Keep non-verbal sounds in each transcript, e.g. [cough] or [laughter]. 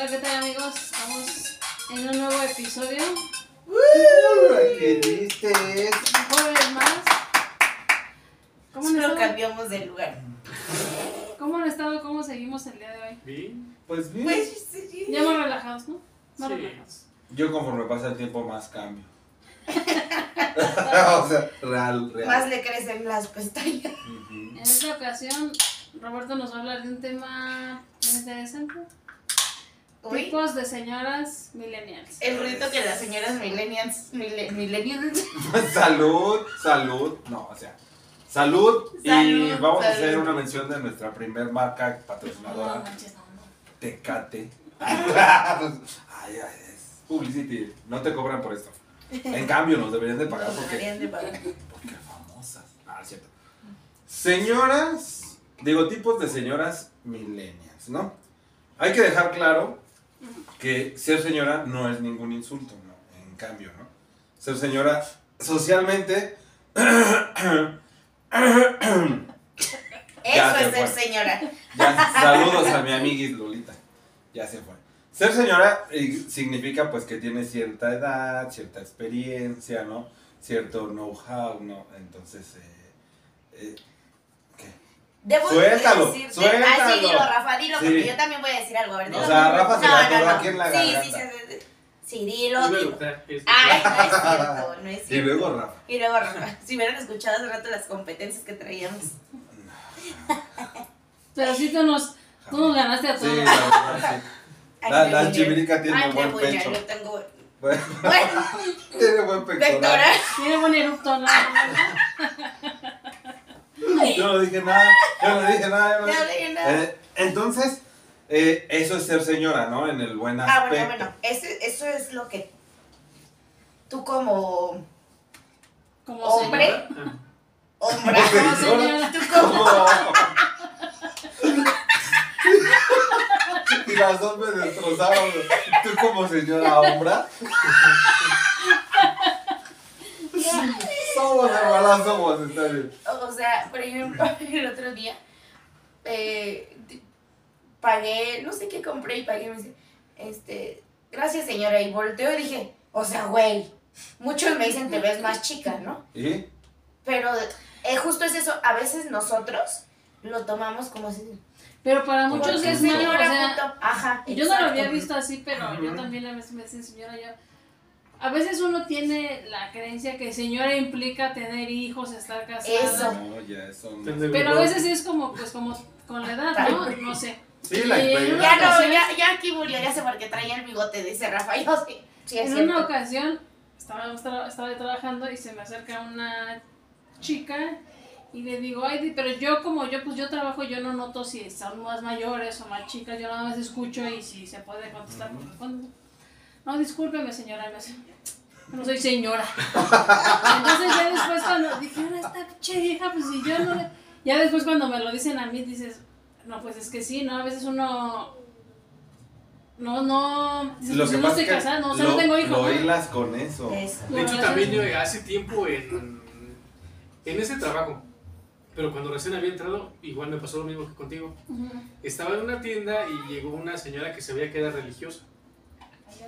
Hola, ¿qué tal amigos? Estamos en un nuevo episodio. ¿Qué dices? Un jueves más. ¿Cómo han, Solo estado? cambiamos de lugar. ¿Cómo han estado? ¿Cómo seguimos el día de hoy? Bien. Pues bien. Pues sí. Ya más relajados, ¿no? Más Sí. relajados. Yo conforme pasa el tiempo más cambio. [laughs] [laughs] o sea, real, real. Más le crecen las pestañas. En esta ocasión, Roberto nos va a hablar de un tema muy interesante. Uy, Tipos de señoras millennials. el ruido que las señoras millennials, mille- millennials, [laughs] salud, salud. No, o sea, salud. y Salud, vamos a hacer una mención de nuestra primer marca no, patrocinadora, manches, no, no. Tecate. [laughs] ay, ay, es publicity. No te cobran por esto. En cambio, nos deberían de pagar Nos porque deberían de pagar. Porque famosas. Ah, es cierto. Señoras, digo, tipos de señoras millennials, ¿no? Hay que dejar claro que ser señora no es ningún insulto, ¿no? En cambio, ¿no? Ser señora socialmente. [coughs] Eso es ser fue. señora. Ya, saludos a mi [laughs] amiguis Lolita. Ya se fue. Ser señora eh, significa pues que tiene cierta edad, cierta experiencia, ¿no? Cierto know-how, ¿no? Entonces, eh, eh. Debo Suéltalo, decirte- suéltalo. Ah, sí, dilo, Rafa, dilo, Sí. porque yo también voy a decir algo. A ver, O dilo. sea, Rafa se No, le no, atoró no. aquí en la Sí, sí, garganta. sí, sí, sí. Sí, dilo, dilo. Ay, no es cierto, no es Y cierto. luego Rafa. Y luego, Rafa, [laughs] si hubieran escuchado hace rato las competencias que traíamos. [laughs] Pero sí tú nos, tú nos ganaste a Sí, todos. la verdad, sí. [laughs] Ay, La- la chivirica tiene Ay, buen pecho. Yo tengo buen- Bueno, Bueno, tiene buen pectoral. Tiene buen erupto, ¿no? Yo no dije nada, yo no dije nada. yo no dije- nada. Eh, entonces, eh, eso es ser señora, ¿no? En el buen Ah, aspecto. bueno, bueno. Eso, eso es lo que tú como Como Hombre. señora. Ah, hombre, Como señora. tú como [laughs] [laughs] y las dos me destrozaron. Tú como señora hombra. Somos hermanas, somos, está bien. O sea, por ejemplo, [laughs] el otro día eh, pagué, no sé qué compré y pagué. Me dice, este, gracias señora. Y volteo y dije, o sea, güey, muchos me dicen te ves más chica, ¿no? ¿Y? Pero eh, justo es eso, a veces nosotros lo tomamos como si. Pero para muchos "Porque es malo, o señora, sea, puto". Ajá. yo no lo había visto así, pero yo también a veces me dicen señora, yo... A veces uno tiene la creencia que señora implica tener hijos, estar casada. Eso. No, ya, eso no. Pero a veces es como, pues como con la edad, ¿no? No sé. Sí, la Ya no, ya, ya aquí murió, ya sé por qué traía el bigote, dice Rafa. Yo sí. Sí, es En cierto. una ocasión estaba, estaba, estaba trabajando y se me acerca una chica y le digo, ay, pero yo como yo pues yo trabajo, yo no noto si son más mayores o más chicas, yo nada más escucho y si se puede contestar. pues, cuando- No, discúlpeme señora, no soy señora. Entonces ya después cuando dije, ahora esta pinche vieja, pues si yo no... le-". Ya después cuando me lo dicen a mí dices, no, pues es que sí, ¿no? A veces uno... No, no... Dices, Lo pues que yo no estoy casada, no, o sea, lo, no tengo hijos. ¿no? hilas con eso. Eso. De hecho, también yo hace tiempo en, en ese trabajo, pero cuando recién había entrado, igual me pasó lo mismo que contigo. Ujú. Estaba en una tienda y llegó una señora que se veía que era religiosa.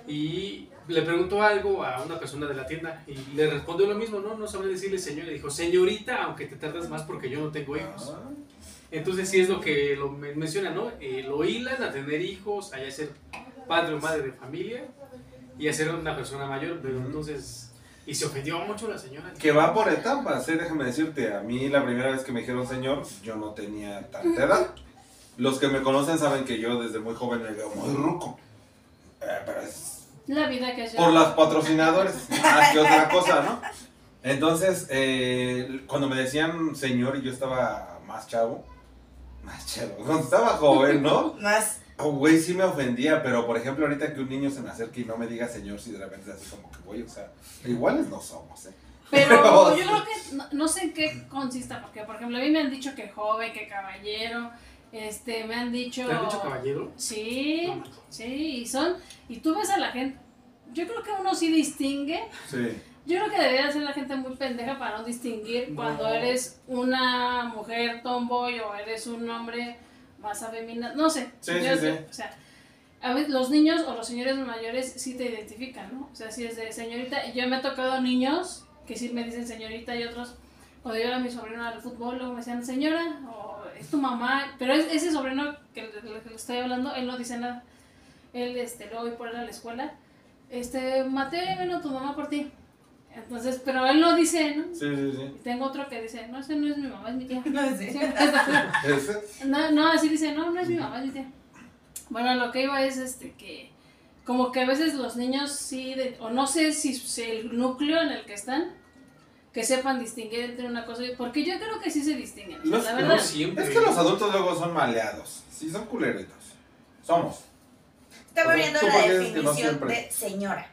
Y le preguntó algo a una persona de la tienda y le respondió lo mismo, no, no sabía decirle señora. Y dijo, señorita, aunque te tardas más porque yo no tengo hijos. Entonces sí es lo que lo men- menciona, ¿no? Eh, lo hilan a tener hijos, a ya ser padre o madre de familia y a ser una persona mayor, pero Ujú. entonces... Y se ofendió mucho la señora. Que va por etapas, ¿eh? déjame decirte. A mí la primera vez que me dijeron señor, yo no tenía tanta edad. Los que me conocen saben que yo desde muy joven me veo muy ruco. Eh, pero es La vida que por los patrocinadores, más que otra cosa, ¿no? Entonces, eh, cuando me decían señor y yo estaba más chavo, más chavo, [laughs] cuando estaba joven, ¿no? Más. Oh, güey, sí me ofendía, pero por ejemplo, ahorita que un niño se me acerque y no me diga señor, si de repente es así como que voy, o sea, iguales no somos, ¿eh? Pero [laughs] yo creo que no, no sé en qué consista, porque por ejemplo a mí me han dicho que joven, que caballero, este, me han dicho... ¿Te han dicho caballero? Sí, No. sí, y son, y tú ves a la gente, yo creo que uno sí distingue, Sí. yo creo que debería ser la gente muy pendeja para no distinguir cuando eres una mujer tomboy o eres un hombre más afeminado, no sé. Sí, yo- sí, sí. O sea, a veces los niños o los señores mayores sí te identifican, ¿no? O sea, si es de señorita, yo me ha tocado niños que sí me dicen señorita y otros, cuando yo era mi sobrino al fútbol, luego me decían señora, o es tu mamá, pero es- ese sobrino que, del que le estoy hablando, él no dice nada. Él, este, luego voy por él a la escuela, este, Mateo, ya vino tu mamá por ti. Entonces, pero él no dice, ¿no? Sí, sí, sí. Y tengo otro que dice, no, ese no es mi mamá, es mi tía. [laughs] No. Sí. [laughs] Ese. No, no, así dice, no, no es mi mamá, es mi tía. Bueno, lo que iba es este que como que a veces los niños sí, de- o no sé si, si el núcleo en el que están, que sepan distinguir entre una cosa y porque yo creo que sí se distinguen. o sea, Los- la No verdad. siempre. Es que los adultos luego son maleados. Sí, son culeritos. Somos. Estaba viendo ¿tú la no definición de señora.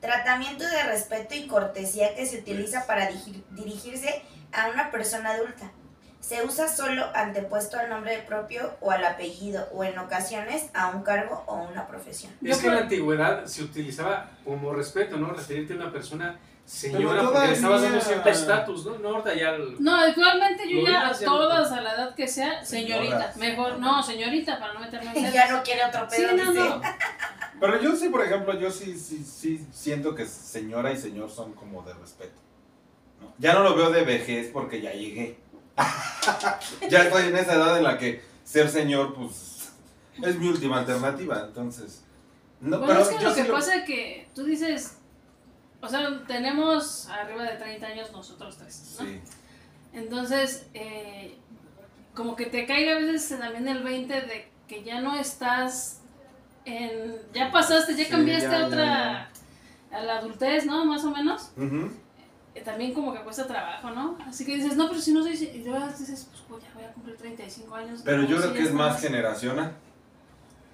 Tratamiento de respeto y cortesía que se utiliza para digi- dirigirse a una persona adulta. Se usa solo antepuesto al nombre propio o al apellido o en ocasiones a un cargo o una profesión. Es que en la antigüedad se utilizaba como respeto, ¿no? Referirte a una persona señora Pero porque le estabas dando cierto estatus, ¿no? No, ahorita ya. el- No, actualmente yo Lo ya a no todas a la edad que sea, señorita. Señoras. Mejor, no, señorita, para no meterme en [laughs] ya no quiere otro Sí, pedo. no, dice. no. [laughs] Pero yo sí, por ejemplo, yo sí, sí, sí siento que señora y señor son como de respeto. ¿no? Ya no lo veo de vejez porque ya llegué. [laughs] ya estoy en esa edad en la que ser señor, pues, es mi última alternativa. Entonces, no, Bueno, pero es que yo lo sí que pasa es que tú dices, o sea, tenemos arriba de 30 años nosotros tres, ¿no? Sí. Entonces, eh, como que te caiga a veces también el 20 de que ya no estás en... Ya pasaste, ya Sí, cambiaste ya, a ya, otra... A la adultez, ¿no? Más o menos. Eh, también como que cuesta trabajo, ¿no? Así que dices, no, pero si no soy... Y luego dices, pues pues, ya voy a cumplir 35 años. Pero yo creo que es más generacional.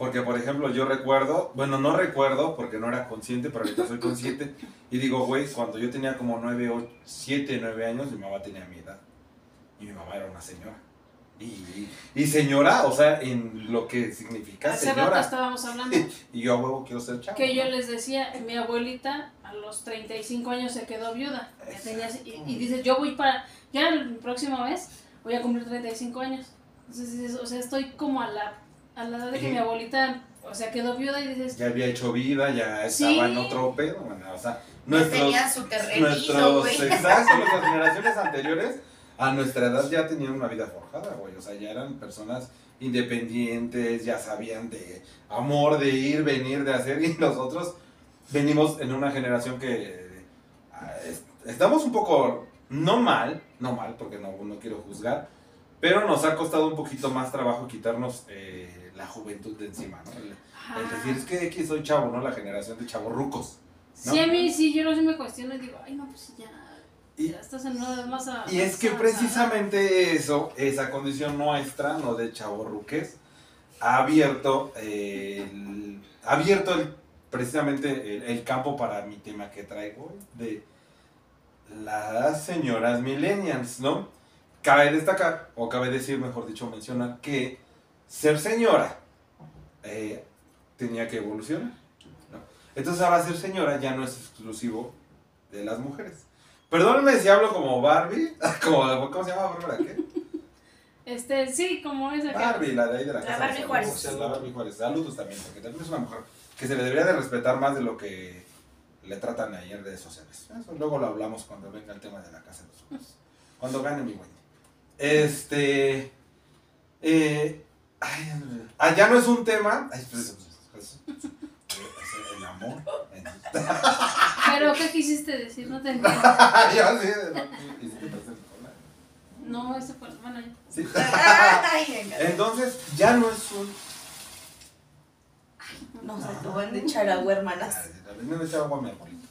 Porque, por ejemplo, yo recuerdo, bueno, no recuerdo porque no era consciente, pero ahorita soy consciente. Y digo, güey, cuando yo tenía como 9, 7, 9 años, mi mamá tenía mi edad. Y mi mamá era una señora. Y, y señora, o sea, en lo que significa Hace rato señora. estábamos hablando [laughs] Y yo a huevo quiero ser chavo. que yo les decía, mi abuelita a los 35 años se quedó viuda. Tenía- y, y dice, yo voy para, ya el próximo mes voy a cumplir 35 años. Entonces dices, o sea, estoy como a la, a la edad de que Sí. mi abuelita, o sea, quedó viuda y dices, Ya había hecho vida, ya Sí. estaba en otro pedo. bueno, o sea, nuestros, tenía su terrenito, nuestros, güey. exacto, [laughs] nuestras generaciones anteriores a nuestra edad ya tenían una vida forjada, güey. O sea, ya eran personas independientes, ya sabían de amor, de ir, venir, de hacer. [laughs] Y nosotros venimos en una generación que ah, es- estamos un poco, no mal, no mal, porque no, no quiero juzgar, pero nos ha costado un poquito más trabajo quitarnos eh, la juventud de encima, ¿no? El- "Ah". es decir, es que aquí soy chavo, ¿no? La generación de chavos rucos. ¿no? Sí, a mí sí, yo no sí me cuestiono y digo, ay, no, pues ya, Y- ya estás en una edad más a- Y es que avanzada". precisamente eso, esa condición nuestra, no de chavorruques, ha abierto, eh, el, ha abierto el- precisamente el, el campo para mi tema que traigo de las señoras millennials, ¿no? Cabe destacar, o cabe decir, mejor dicho, mencionar que ser señora eh, tenía que evolucionar. ¿no? Entonces ahora ser señora ya no es exclusivo de las mujeres. Perdónenme si hablo como Barbie, [laughs] como, ¿cómo se llama Bárbara? ¿Qué? Este, sí, como esa que... Barbie, la de ahí de la La casa. Barbie Juárez. La Barbie Juárez. Saludos también, porque también es una mujer que se le debería de respetar más de lo que le tratan ahí en redes sociales. Eso luego lo hablamos cuando venga el tema de la casa de los famosos. Cuando gane mi Wendy. Este. Eh, ay, ah, ya no es un tema. Ay, pues, pues, pues, el amor. Pero, ¿qué quisiste decir? No te [laughs] entiendo. ya sí. ¿Y si te? No, ese fue, bueno, ya. Sí. [laughs] Ay, venga. Entonces, ya no es un. Nos acaban de echar agua, hermanas. Ah, no le echaba agua a mi abuelito.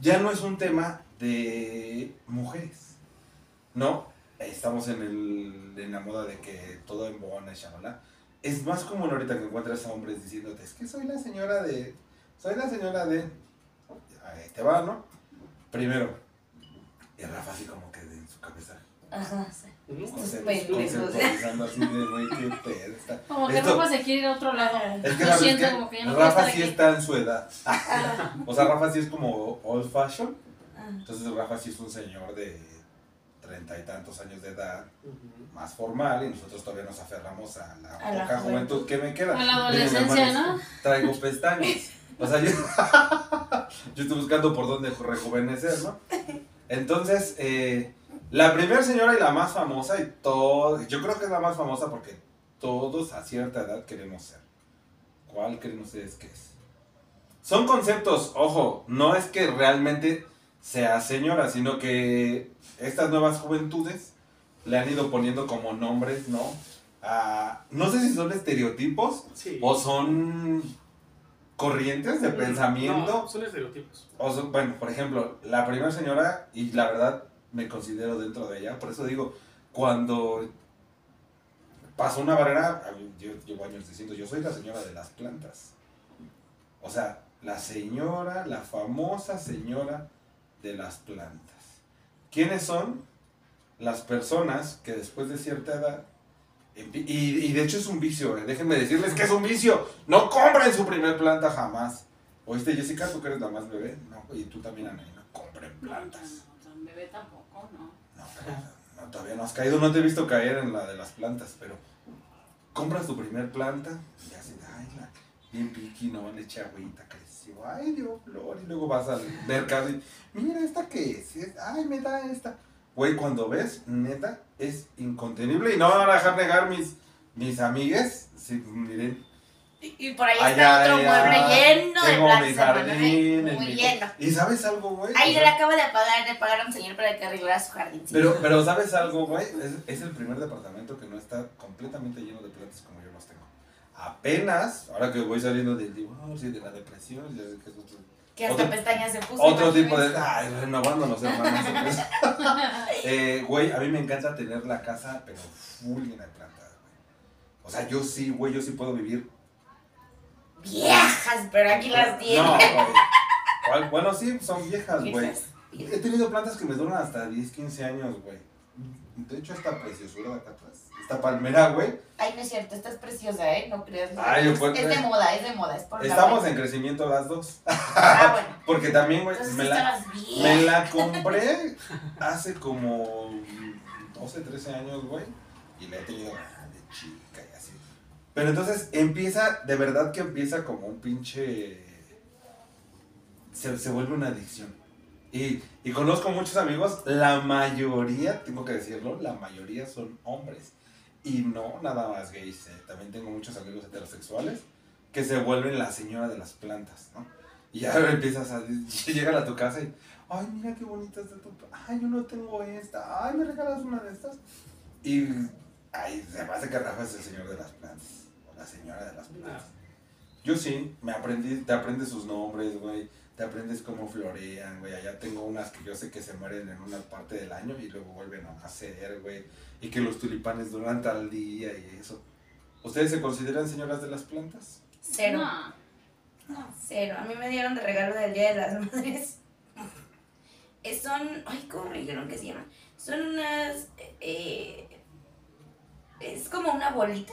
Ya no es un tema de mujeres, ¿no? Estamos en, el, en la moda de que todo embona y shalala. Es más común ahorita que encuentras a hombres diciéndote, es que soy la señora de... Soy la señora de... Ahí te va, ¿no? Primero, y Rafa así como que en su cabeza, Ajá, sí. concept- pendejos. conceptualizando así de, güey, qué pedo está. Como que Esto- Rafa se quiere ir a otro lado. Es que, ¿sabes siento qué? como que ya no Rafa sí aquí. está en su edad. [laughs] O sea, Rafa sí es como old fashion. ah. Entonces Rafa sí es un señor de treinta y tantos años de edad, más formal, y nosotros todavía nos aferramos a la A la poca juventud. juventud. que me queda. A la Miren, adolescencia, hermanos, Traigo [laughs] pestañas. O sea, yo, [laughs] yo estoy buscando por dónde rejuvenecer, ¿no? Entonces, eh, la primera señora y la más famosa, y todo, yo creo que es la más famosa porque todos a cierta edad queremos ser. ¿Cuál creen ustedes que es? Son conceptos, ojo, no es que realmente sea señora, sino que estas nuevas juventudes le han ido poniendo como nombres, ¿no? No sé si son estereotipos Sí. o son corrientes de pensamiento. No, son estereotipos. O son- bueno, por ejemplo, la primera señora, y la verdad me considero dentro de ella, por eso digo, cuando pasó una barrera, a mí- yo llevo años diciendo, yo soy la señora de las plantas. O sea, la señora, la famosa señora de las plantas. ¿Quiénes son? Las personas que después de cierta edad, y, y de hecho es un vicio, eh, déjenme decirles que es un vicio, no compren su primer planta jamás. ¿Oíste, Jessica? ¿Tú que eres la más bebé? No, y tú también, Ana, no compren plantas. No, tan bebé tampoco, ¿no? No, pero, no, todavía no has caído, no te he visto caer en la de las plantas, pero compras tu primer planta y así, bien piqui, no, le eché agüita, creció, ay, dio flor, y luego vas al mercado y, mira, ¿esta qué es? Ay, me da esta. Güey, cuando ves, neta, es incontenible y no me van a dejar negar mis, mis amigues, sí, miren, Y, y por ahí Allá, está otro allá, mueble lleno de tengo mi plantas, hermano, jardín, ¿eh? Muy mi- lleno. ¿Y sabes algo, güey? Ay, yo le acabo de pagar, de pagar a un señor para que arreglara su jardín. Pero, pero ¿sabes algo, güey? Es, es el primer departamento que no está completamente lleno de plantas como yo los tengo. Apenas, ahora que voy saliendo del divorcio y de la depresión, ya sé que es otro, que hasta otro- pestañas se puso. otro tipo de... Ay, renovándonos, hermanos. [laughs] eh, güey, a mí me encanta tener la casa, pero full llena de plantas, güey. O sea, yo sí, güey, yo sí puedo vivir. Viejas, pero aquí las tiene. No, güey. Bueno, sí, son viejas, güey. He tenido plantas que me duran hasta 10, 15 años, güey. De hecho, esta preciosura de acá atrás. Esta palmera, güey. Ay, no es cierto, estás preciosa, ¿eh? No creas. Ay, es, pues, es de moda, es de moda, es por Estamos en crecimiento las dos. Ah, bueno. [laughs] Porque también, güey, me la, me compré hace como 12, 13 años, güey. Y la he tenido grande, chica y así. Pero entonces empieza, de verdad que empieza como un pinche... Se, se vuelve una adicción. Y, y conozco muchos amigos, la mayoría, tengo que decirlo, la mayoría son hombres. Y no nada más gays, eh. también tengo muchos amigos heterosexuales que se vuelven la señora de las plantas, ¿no? Y ya [laughs] empiezas a... [laughs] Llegan a tu casa y... Ay, mira qué bonita está tu... Ay, yo no tengo esta. Ay, ¿me regalas una de estas? Y... Ay, se me hace que Rafa es el señor de las plantas. O la señora de las plantas. Yo sí, me aprendí, te aprendes sus nombres, güey. Te aprendes cómo florean, güey. Allá tengo unas que yo sé que se mueren en una parte del año y luego vuelven a nacer, güey. Y que los tulipanes duran tal día y eso. ¿Ustedes se consideran señoras de las plantas? Cero. No. No, cero. A mí me dieron de regalo del Día de las Madres. [laughs] Eh, Son, ay, ¿cómo me dijeron que se llaman? Son unas, eh, es como una bolita.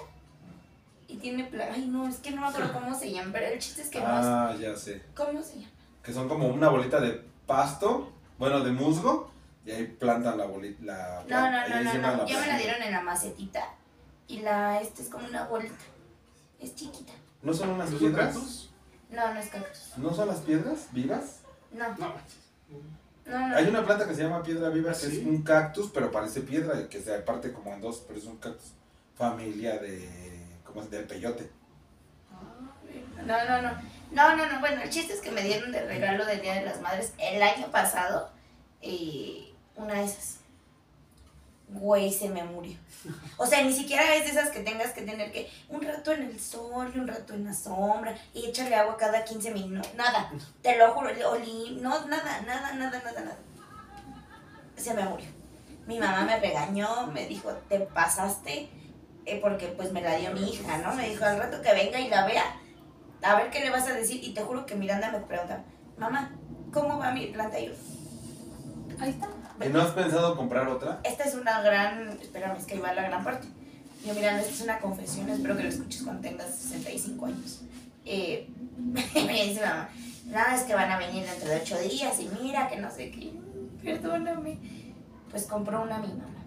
Y tiene, pla- ay, no, es que no me acuerdo cómo se llaman, pero el chiste es que no, Ah, ya sé. ¿cómo se llama? Que son como una bolita de pasto, bueno, de musgo, y ahí plantan la bolita. La, No, no, ahí no, no, no. la Ya me la dieron en la macetita. Y la, este es como una bolita. Es chiquita. ¿No son unas ¿No son piedras? No, no es cactus. ¿No son las piedras vivas? No, No. no, no. Hay una planta que se llama piedra viva, ¿Ah, que es un cactus, pero parece piedra, y que se parte como en dos, pero es un cactus. Familia de. ¿Cómo es? Del peyote. No, no, no. No, no, no. Bueno, el chiste es que me dieron de regalo del Día de las Madres el año pasado eh, una de esas. Güey, se me murió. O sea, ni siquiera es de esas que tengas que tener que un rato en el sol y un rato en la sombra y échale agua cada 15 minutos. Nada, te lo juro. Oli, no, nada, nada, nada, nada, nada. Se me murió. Mi mamá me regañó, me dijo, te pasaste, eh, porque pues me la dio mi hija, ¿no? Me dijo, al rato que venga y la vea, a ver qué le vas a decir. Y te juro que Miranda me pregunta, mamá, ¿cómo va mi planta? Y yo, Ahí está. ¿Y no has pensado comprar otra? esta es una gran, espérame, es que ahí va la gran parte. Yo, Miranda, esta es una confesión, espero que lo escuches cuando tengas 65 años. Eh, [laughs] me dice mamá, nada, es que van a venir dentro de 8 días y mira que no sé qué. Perdóname. pues compró una a mi mamá.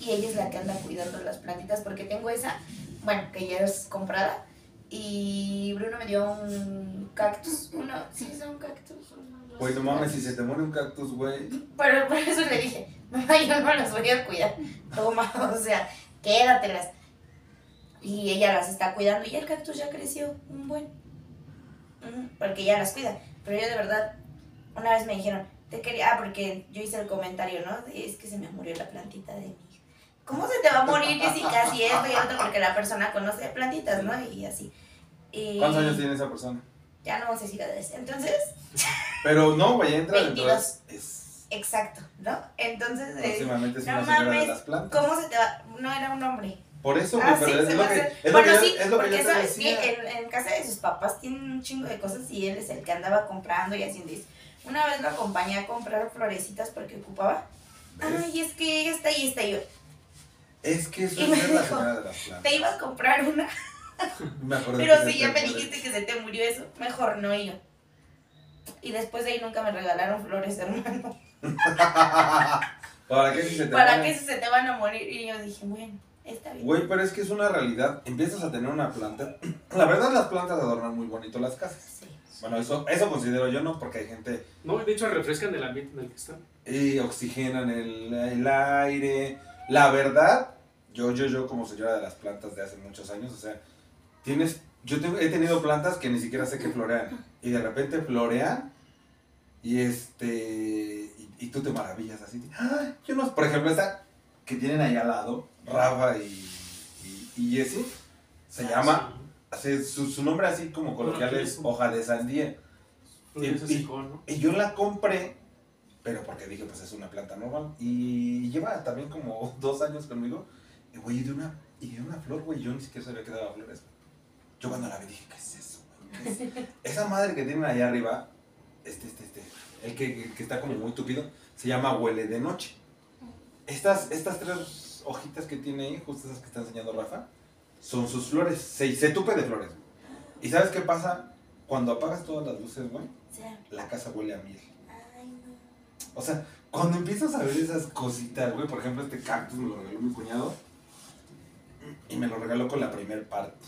Y ella es la que anda cuidando las plantitas porque tengo esa, bueno, que ya es comprada. Y Bruno me dio un cactus, uno, sí, es un cactus. uno, Güey, no mames, si se te muere un cactus, güey. Pero por eso le dije, [laughs] mamá, yo no las voy a cuidar. Toma, [laughs] o sea, quédatelas. Y ella las está cuidando y el cactus ya creció un buen. Porque ella las cuida. Pero yo de verdad, una vez me dijeron, te quería, ah, porque yo hice el comentario, ¿no? De, es que se me murió la plantita de mi hija. ¿Cómo se te va a morir Jessica si esto y otro? Porque la persona conoce plantitas, ¿no? Y así. Y ¿Cuántos años tiene esa persona? Ya no vamos a decir edades. Entonces, [laughs] Pero no, güey, entra dentro de... 22. Es, exacto, ¿no? Entonces, eh, próximamente es no una señora de mames, las plantas. ¿cómo se te va? No era un hombre. Por eso, Ah, sí, pero es se lo que, es lo Bueno, que, sí, es lo que porque yo que decía. en, en casa de sus papás tienen un chingo de cosas y él es el que andaba comprando y haciendo eso. Una vez lo acompañé a comprar florecitas porque ocupaba. ¿Ves? Ay, es que esta y esta y yo. Es que eso Y es me dijo, de las plantas. Te ibas a comprar una, [laughs] Me pero si ya me dijiste que se te murió eso, mejor no yo. Y después de ahí nunca me regalaron flores, hermano. [laughs] ¿Para qué si se te ¿Para muere? qué si se te van a morir? Y yo dije, bueno, está bien. Güey, pero es que es una realidad. Empiezas a tener una planta. [clears throat] La verdad, las plantas adornan muy bonito las casas. Sí. Bueno, eso, eso considero yo, ¿no? Porque hay gente No, de hecho refrescan el ambiente en el que están. y oxigenan el, el aire. La verdad, yo, yo, yo como señora de las plantas de hace muchos años, o sea, tienes, yo tengo- he tenido plantas que ni siquiera sé que florean y de repente florean y este, y, y tú te maravillas así. "Ay, yo no, por ejemplo, esta que tienen ahí al lado, Rafa y, y, y Jessie, se llama, hace su, su nombre así como coloquial es hoja de sandía. Y- ¿no? Y yo la compré, pero porque dije, pues es una planta normal. Y lleva también como dos años conmigo. Y güey, y de una, y de una flor, güey, yo ni siquiera sabía que daba flores. Yo cuando la vi dije, ¿qué es eso, güey? ¿Qué es? [laughs] Esa madre que tienen allá arriba, este, este, este, el que, que- que está como muy tupido, se llama huele de noche. Estas, estas tres hojitas que tiene ahí, justo esas que está enseñando Rafa, son sus flores. Se, se tupe de flores. ¿Y sabes qué pasa? Cuando apagas todas las luces, güey, la casa huele a miel. ay, no. O sea, cuando empiezas a ver esas cositas, güey, por ejemplo, este cactus me lo regaló mi cuñado y me lo regaló con la primer parte.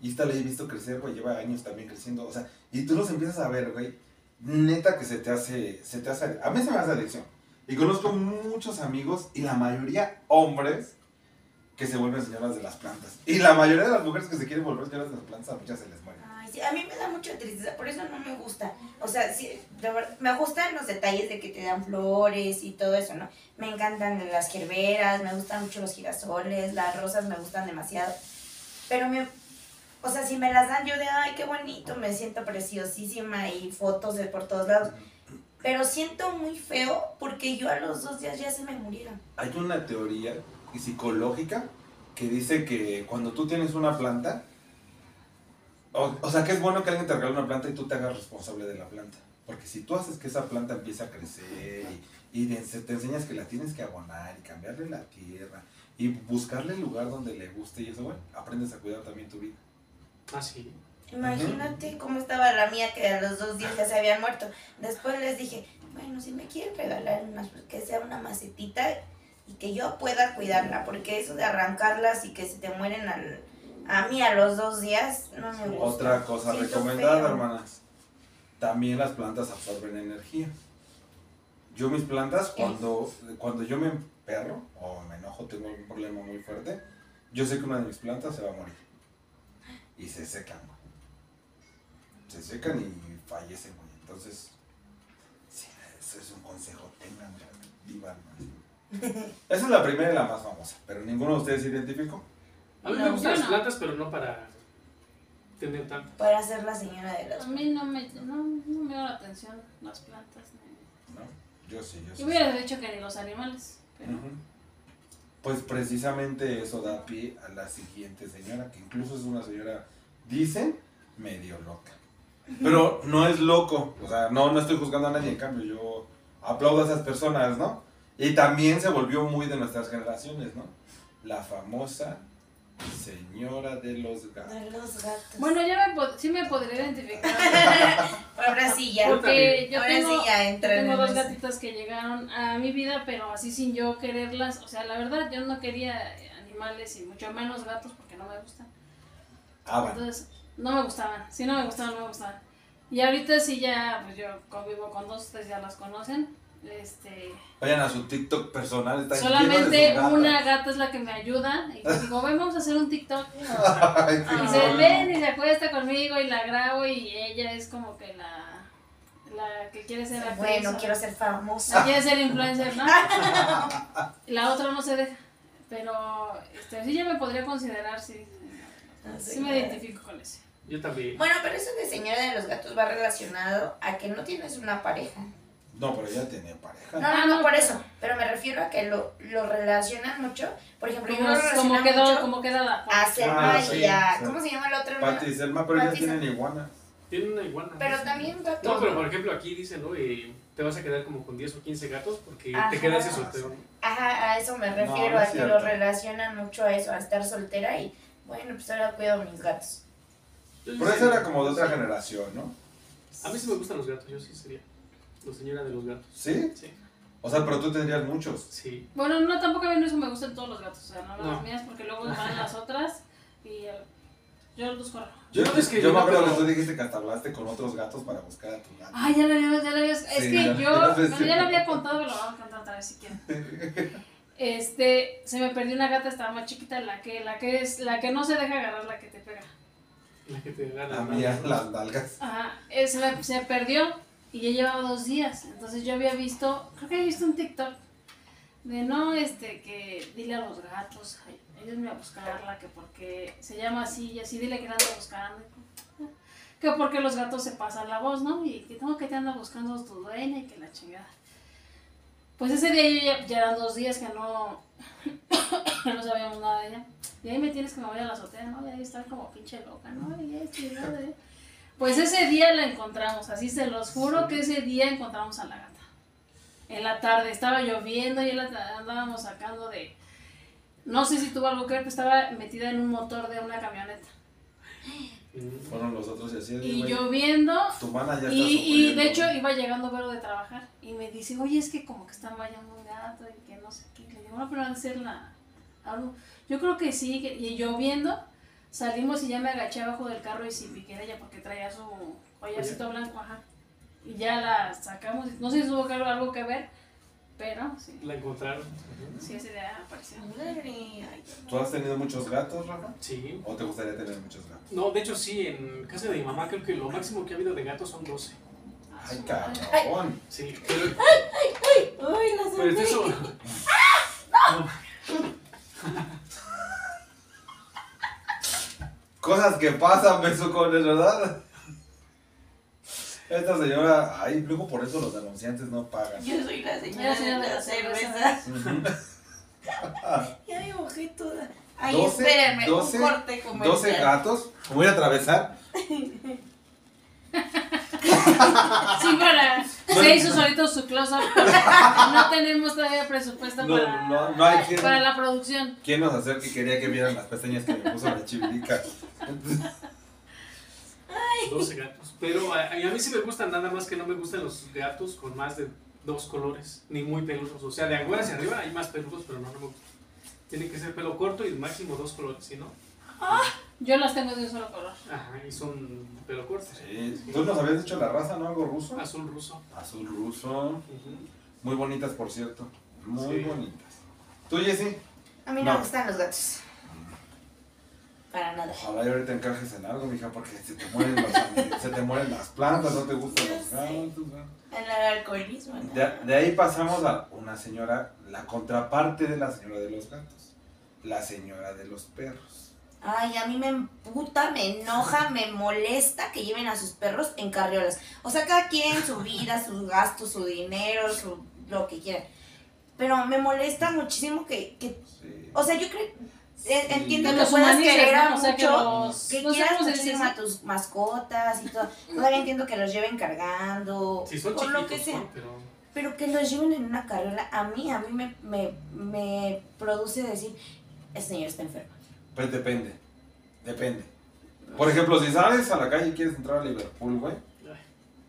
Y esta la he visto crecer, güey, lleva años también creciendo, o sea, y tú los empiezas a ver, güey, neta que se te hace, se te hace, a mí se me hace adicción. Y conozco muchos amigos y la mayoría hombres que se vuelven señoras de las plantas. Y la mayoría de las mujeres que se quieren volver señoras de las plantas, a muchas se les mueren. A mí me da mucha tristeza, por eso no me gusta. O sea, sí, de verdad, me gustan los detalles de que te dan flores y todo eso, ¿no? Me encantan las gerberas, me gustan mucho los girasoles, las rosas me gustan demasiado. Pero me, o sea, si me las dan yo de, ay, qué bonito, me siento preciosísima y fotos de por todos lados. Pero siento muy feo porque yo a los dos días ya se me murieron. Hay una teoría psicológica que dice que cuando tú tienes una planta, o, o sea que es bueno que alguien te regale una planta y tú te hagas responsable de la planta. Porque si tú haces que esa planta empiece a crecer y, y de- te enseñas que la tienes que abonar y cambiarle la tierra y buscarle el lugar donde le guste y eso, bueno, aprendes a cuidar también tu vida. Ah, sí. Imagínate cómo estaba la mía que a los dos días ya se habían muerto. Después les dije, bueno, si me quieren regalar unas, pues, que sea una macetita y que yo pueda cuidarla, porque eso de arrancarlas y que se te mueren al, a mí a los dos días no me gusta. Otra cosa Siento recomendada, feo. hermanas. También las plantas absorben energía. Yo mis plantas, cuando, cuando yo me emperro o me enojo, tengo un problema muy fuerte, yo sé que una de mis plantas se va a morir. Y se secan. Se secan y fallecen. Entonces, sí, eso es un consejo. Tengan, vivan. [laughs] Esa es la primera y la más famosa, pero ninguno de ustedes se identificó. A mí No, me gustan las no. plantas, pero no para tener tantas. Para ser la señora de A las... mí no me, no, no me llama la atención las plantas. ni- ¿no? Yo sí, yo sí. Yo hubiera dicho que ni los animales. Pero. Pues precisamente eso da pie a la siguiente señora, que incluso es una señora, dicen, medio loca. Pero no es loco, o sea, no, no estoy juzgando a nadie, en cambio yo aplaudo a esas personas, ¿no? Y también se volvió muy de nuestras generaciones, ¿no? La famosa Señora de los gatos. De los gatos. Bueno, ya me sí me podría identificar. [laughs] ahora sí ya. Porque yo ahora tengo, sí ya yo tengo en dos gatitas que llegaron a mi vida, pero así sin yo quererlas. O sea, la verdad, yo no quería animales y mucho menos gatos porque no me gustan. Ah, bueno. Entonces, no me gustaban. Sí, no me gustaban, no me gustaban. Y ahorita sí ya, pues yo convivo con dos, ustedes ya las conocen. Este, Vayan a su TikTok personal. Está solamente una gata es la que me ayuda. Y digo, ven, vamos a hacer un TikTok. [laughs] Ay, Y se ven y se acuesta conmigo y la grabo y ella es como que la, la que quiere ser actriz. Bueno, quiero ser La famosa. quiere ser influencer, ¿no? [laughs] La otra no se deja. Pero este, sí ya me podría considerar, sí. Sí me identifico con ese. Yo también. Bueno, pero eso de señora de los gatos va relacionado a que no tienes una pareja. No, pero ella tenía pareja. No, no, no, por eso. Pero me refiero a que lo, lo relacionan mucho. Por ejemplo, yo lo relaciono quedó, mucho como quedada. a Selma Ah, y sí, a... sí. ¿Cómo se llama el otro? Pati y Selma, pero ellas y tienen iguana. Tiene una iguana. Pero también gatos. No, pero por ejemplo aquí dicen, ¿no? Eh, te vas a quedar como con 10 o 15 gatos porque Ajá. te quedaste soltero. Ajá, a eso me refiero, no es a que lo relacionan mucho a eso, a estar soltera y bueno, pues ahora cuido a mis gatos. Pero eso era como de otra generación, ¿no? A mí sí me gustan los gatos, yo sí sería. La señora de los gatos. ¿Sí? Sí. O sea, pero tú tendrías muchos. Sí. Bueno, no, tampoco a mí no eso me gustan todos los gatos. O sea, no, No. las mías porque luego van las otras y eh, yo los corro. Yo, No, es que yo yo me no, acuerdo pero- que tú dijiste que hasta hablaste con otros gatos para buscar a tu gato. Ay, ya lo había, ya lo había. Es Sí, que ya- yo, ya lo había contado, pero lo vamos a contar otra vez si quieren. Este, se me perdió una gata, estaba más chiquita, la que, la que es, la que no se deja agarrar, la que te pega. La que te gana. La mía, las nalgas. Ajá, se, me- se perdió y ya llevaba dos días. Entonces yo había visto, creo que había visto un TikTok de no, este, que dile a los gatos, ay, ayúdenme a buscarla, que porque se llama así y así, dile que la ando buscando. Que porque los gatos se pasan la voz, ¿no? Y que tengo que te anda buscando tu dueña y que la chingada. Pues ese día yo ya, eran dos días que no, [coughs] no sabíamos nada de ella. Y ahí me tienes que me voy a la azotea, ¿no? Y ahí está como pinche loca, ¿no? Y esto y lo de- Pues ese día la encontramos, así se los juro que ese día encontramos a la gata. En la tarde, estaba lloviendo y la andábamos sacando de... No sé si tuvo algo que ver, pero estaba metida en un motor de una camioneta. Fueron los otros y así. Y lloviendo, Tu ya está y, y de hecho iba llegando Vero de trabajar y me dice, oye, es que como que están bañando un gato y que no sé qué. Le digo, no, pero van a ser la... algo". Yo creo que sí, que- y lloviendo, salimos y ya me agaché abajo del carro y sin piquera ella porque traía su collarcito blanco, ajá. Y ya la sacamos, no sé si tuvo algo que ver, pero sí, La encontraron. Sí, ese día apareció. Ay, ¿Tú has tenido muchos gatos, Rafa? Sí. ¿O te gustaría tener muchos gatos? No, de hecho sí, en casa de mi mamá creo que lo máximo que ha habido de gatos son 12. Ay, cabrón. Sí, pero, Uy, la pero sentí. eso... Cosas que pasan, [laughs] besucones, ¿verdad? Esta señora, ay, luego por eso los anunciantes no pagan. Yo soy la La señora de cervezas. Ujú. Ya me mojé toda. Ay, 12, espérenme, 12, un corte comercial. 12 gatos. Voy a atravesar. [laughs] Sí, para. Se hizo solito su close-up. [laughs] No tenemos todavía presupuesto No, para, no, no hay quien, para la producción. quien nos acerque y quería que vieran las pestañas que me puso la chivirica. 12 gatos. Pero a, a mí sí me gustan, nada más que no me gustan los gatos con más de dos colores, ni muy peludos. O sea, de afuera hacia arriba hay más peludos, pero no, no me gustan. Tiene que ser pelo corto y máximo dos colores, ¿sí no? Yo las tengo de un solo color. Ajá, y son pelo corto. Sí, Tú nos habías dicho la raza, ¿no? Algo ruso. Azul ruso. Azul ruso. Ujú. Muy bonitas, por cierto. Muy Sí. bonitas. ¿Tú, Jessy? A mí no, No. me gustan los gatos. Para nada. Ojalá y ahorita encajes en algo, mija, porque se te mueren, los- [laughs] se te mueren las plantas, no te gustan los gatos. ¿no? El alcoholismo. ¿no? De, de ahí pasamos a una señora, la contraparte de la señora de los gatos, la señora de los perros. Ay, a mí me emputa, me enoja, me molesta que lleven a sus perros en carriolas. O sea, cada quien su vida, sus gastos, su dinero, su lo que quieran. Pero me molesta muchísimo que, que Sí. o sea, yo creo, eh, entiendo Que puedas querer a ¿no? O sea, que mucho, los. que quieras muchísimo a tus mascotas y todo. Todavía entiendo que los lleven cargando, Sí, son o chiquitos, lo que sea. Pero Pero que los lleven en una carriola, a mí, a mí me, me, me produce decir, el señor está enfermo. Pues depende. Depende. Por ejemplo, si sales a la calle y quieres entrar a Liverpool, güey,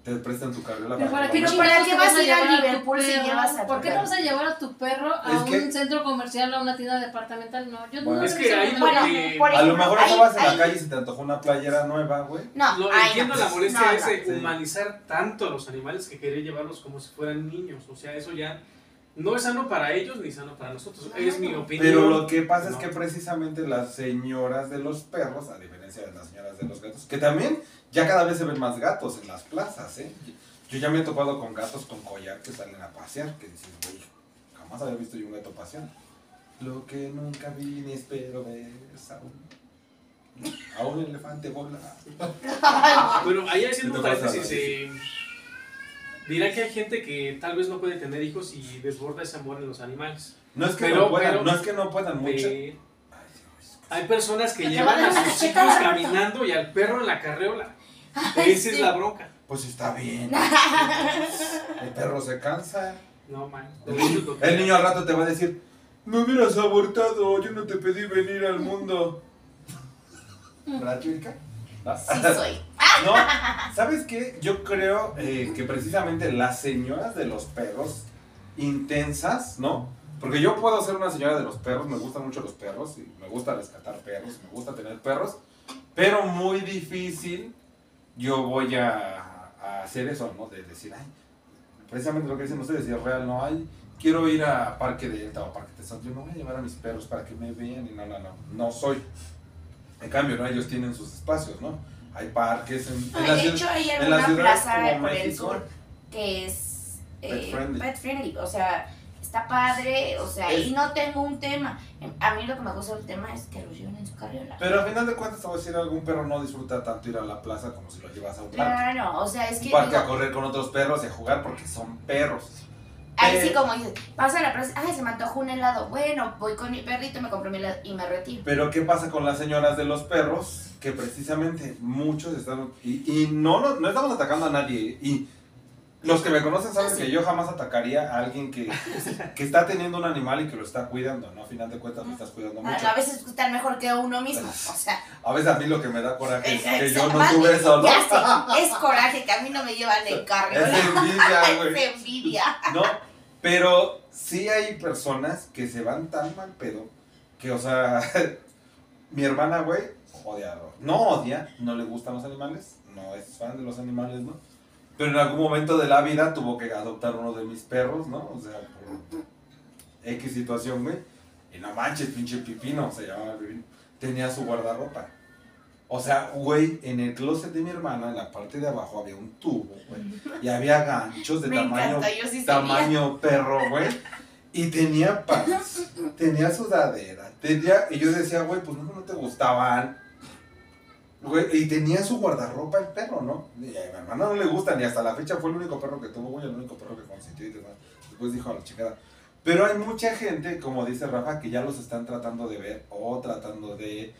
te prestan tu carriola para que Pero vayas. ¿para qué vas a ir a Liverpool si llevas a ¿Por qué no vas a llevar a tu perro a Es que- un centro comercial, a una tienda departamental? No, yo Bueno. no Es que ahí Bueno, que- por A lo ejemplo, mejor ahí- estabas en la ahí- calle y se te antojó una playera nueva, güey. No, Lo entiendo no. la molestia No, es Sí. humanizar tanto a los animales que querer llevarlos como si fueran niños. O sea, eso ya no es sano para ellos ni sano para nosotros. Es mi opinión. Pero lo que pasa No. es que precisamente las señoras de los perros, a diferencia de las señoras de los gatos, que también ya cada vez se ven más gatos en las plazas, ¿eh? Yo ya me he topado con gatos con collar que salen a pasear, que dices, güey, jamás había visto yo un gato paseando. Lo que nunca vi ni espero ver es a un, a un elefante volar. [laughs] Bueno, ahí haciendo un ¿Qué te pasa, paréntesis, dirá que hay gente que tal vez no puede tener hijos y desborda ese amor en los animales. No es que Pero- no puedan, pero- no es que no puedan mucho. Eh, hay personas que llevan va a sus hijos caminando y al perro en la carreola. Ay, Esa es la bronca. Pues está bien. [laughs] El perro se cansa. No, man. El niño al rato te va a decir, me hubieras abortado, yo no te pedí venir al mundo. [laughs] ¿Verdad, chica? Sí soy. No, [laughs] ¿sabes qué? Yo creo eh, que precisamente las señoras de los perros intensas, ¿no? Porque yo puedo ser una señora de los perros, me gustan mucho los perros, y me gusta rescatar perros, me gusta tener perros, pero muy difícil yo voy a, a hacer eso, ¿no? De decir, ay, precisamente lo que dicen ustedes, si es real, no hay, quiero ir a Parque Delta o Parque Tesón, yo no voy a llevar a mis perros para que me vean y no, no, no, no soy. En cambio, ¿no? Ellos tienen sus espacios, ¿no? Hay parques en, en Ay, la de ciudad- hecho, hay en alguna plaza por el México. sur que es Pet eh, friendly. pet friendly. O sea, está padre. O sea, Es- y no tengo un tema. A mí lo que me gusta del tema es que los lleven en su carriola. Pero al final de cuentas te voy a decir, algún perro no disfruta tanto ir a la plaza como si lo llevas a un parque. Claro, o sea, es Un que. parque digo, a correr con otros perros y a jugar porque son perros. Ahí Eh, sí, como dices, pasa la plaza, ay, se me antojó un helado. Bueno, voy con mi perrito, me compro mi helado y me retiro. Pero ¿qué pasa con las señoras de los perros? Que precisamente muchos están... Y, y no, no, no estamos atacando a nadie. Y los que me conocen saben Ah, sí. que yo jamás atacaría a alguien que, que está teniendo un animal y que lo está cuidando, ¿no? A final de cuentas lo estás cuidando mucho. A veces están mejor que uno mismo. O sea, A veces a mí lo que me da coraje es que yo no tuve eso, ¿no? Ya sé, es coraje que a mí no me llevan en carriola. Es envidia, [laughs] güey. Es envidia. ¿no? Pero sí hay personas que se van tan mal pedo que, o sea, [laughs] mi hermana, güey, odia, no odia, no le gustan los animales, no es fan de los animales, ¿no? Pero en algún momento de la vida tuvo que adoptar uno de mis perros, ¿no? O sea, por X situación, güey. Y no manches, pinche pipino, se llamaba Pipino. Tenía su guardarropa. O sea, güey, en el closet de mi hermana, en la parte de abajo, había un tubo, güey. Y había ganchos de Me tamaño encanta, sí tamaño perro, güey. Y tenía pants, tenía sudadera, tenía... Y yo decía, güey, pues no, no te gustaban. Güey, y tenía su guardarropa el perro, ¿no? Y a mi hermana no le gusta, ni hasta la fecha fue el único perro que tuvo, güey, el único perro que consintió y demás. Después dijo a la chingada. Pero hay mucha gente, como dice Rafa, que ya los están tratando de ver o tratando de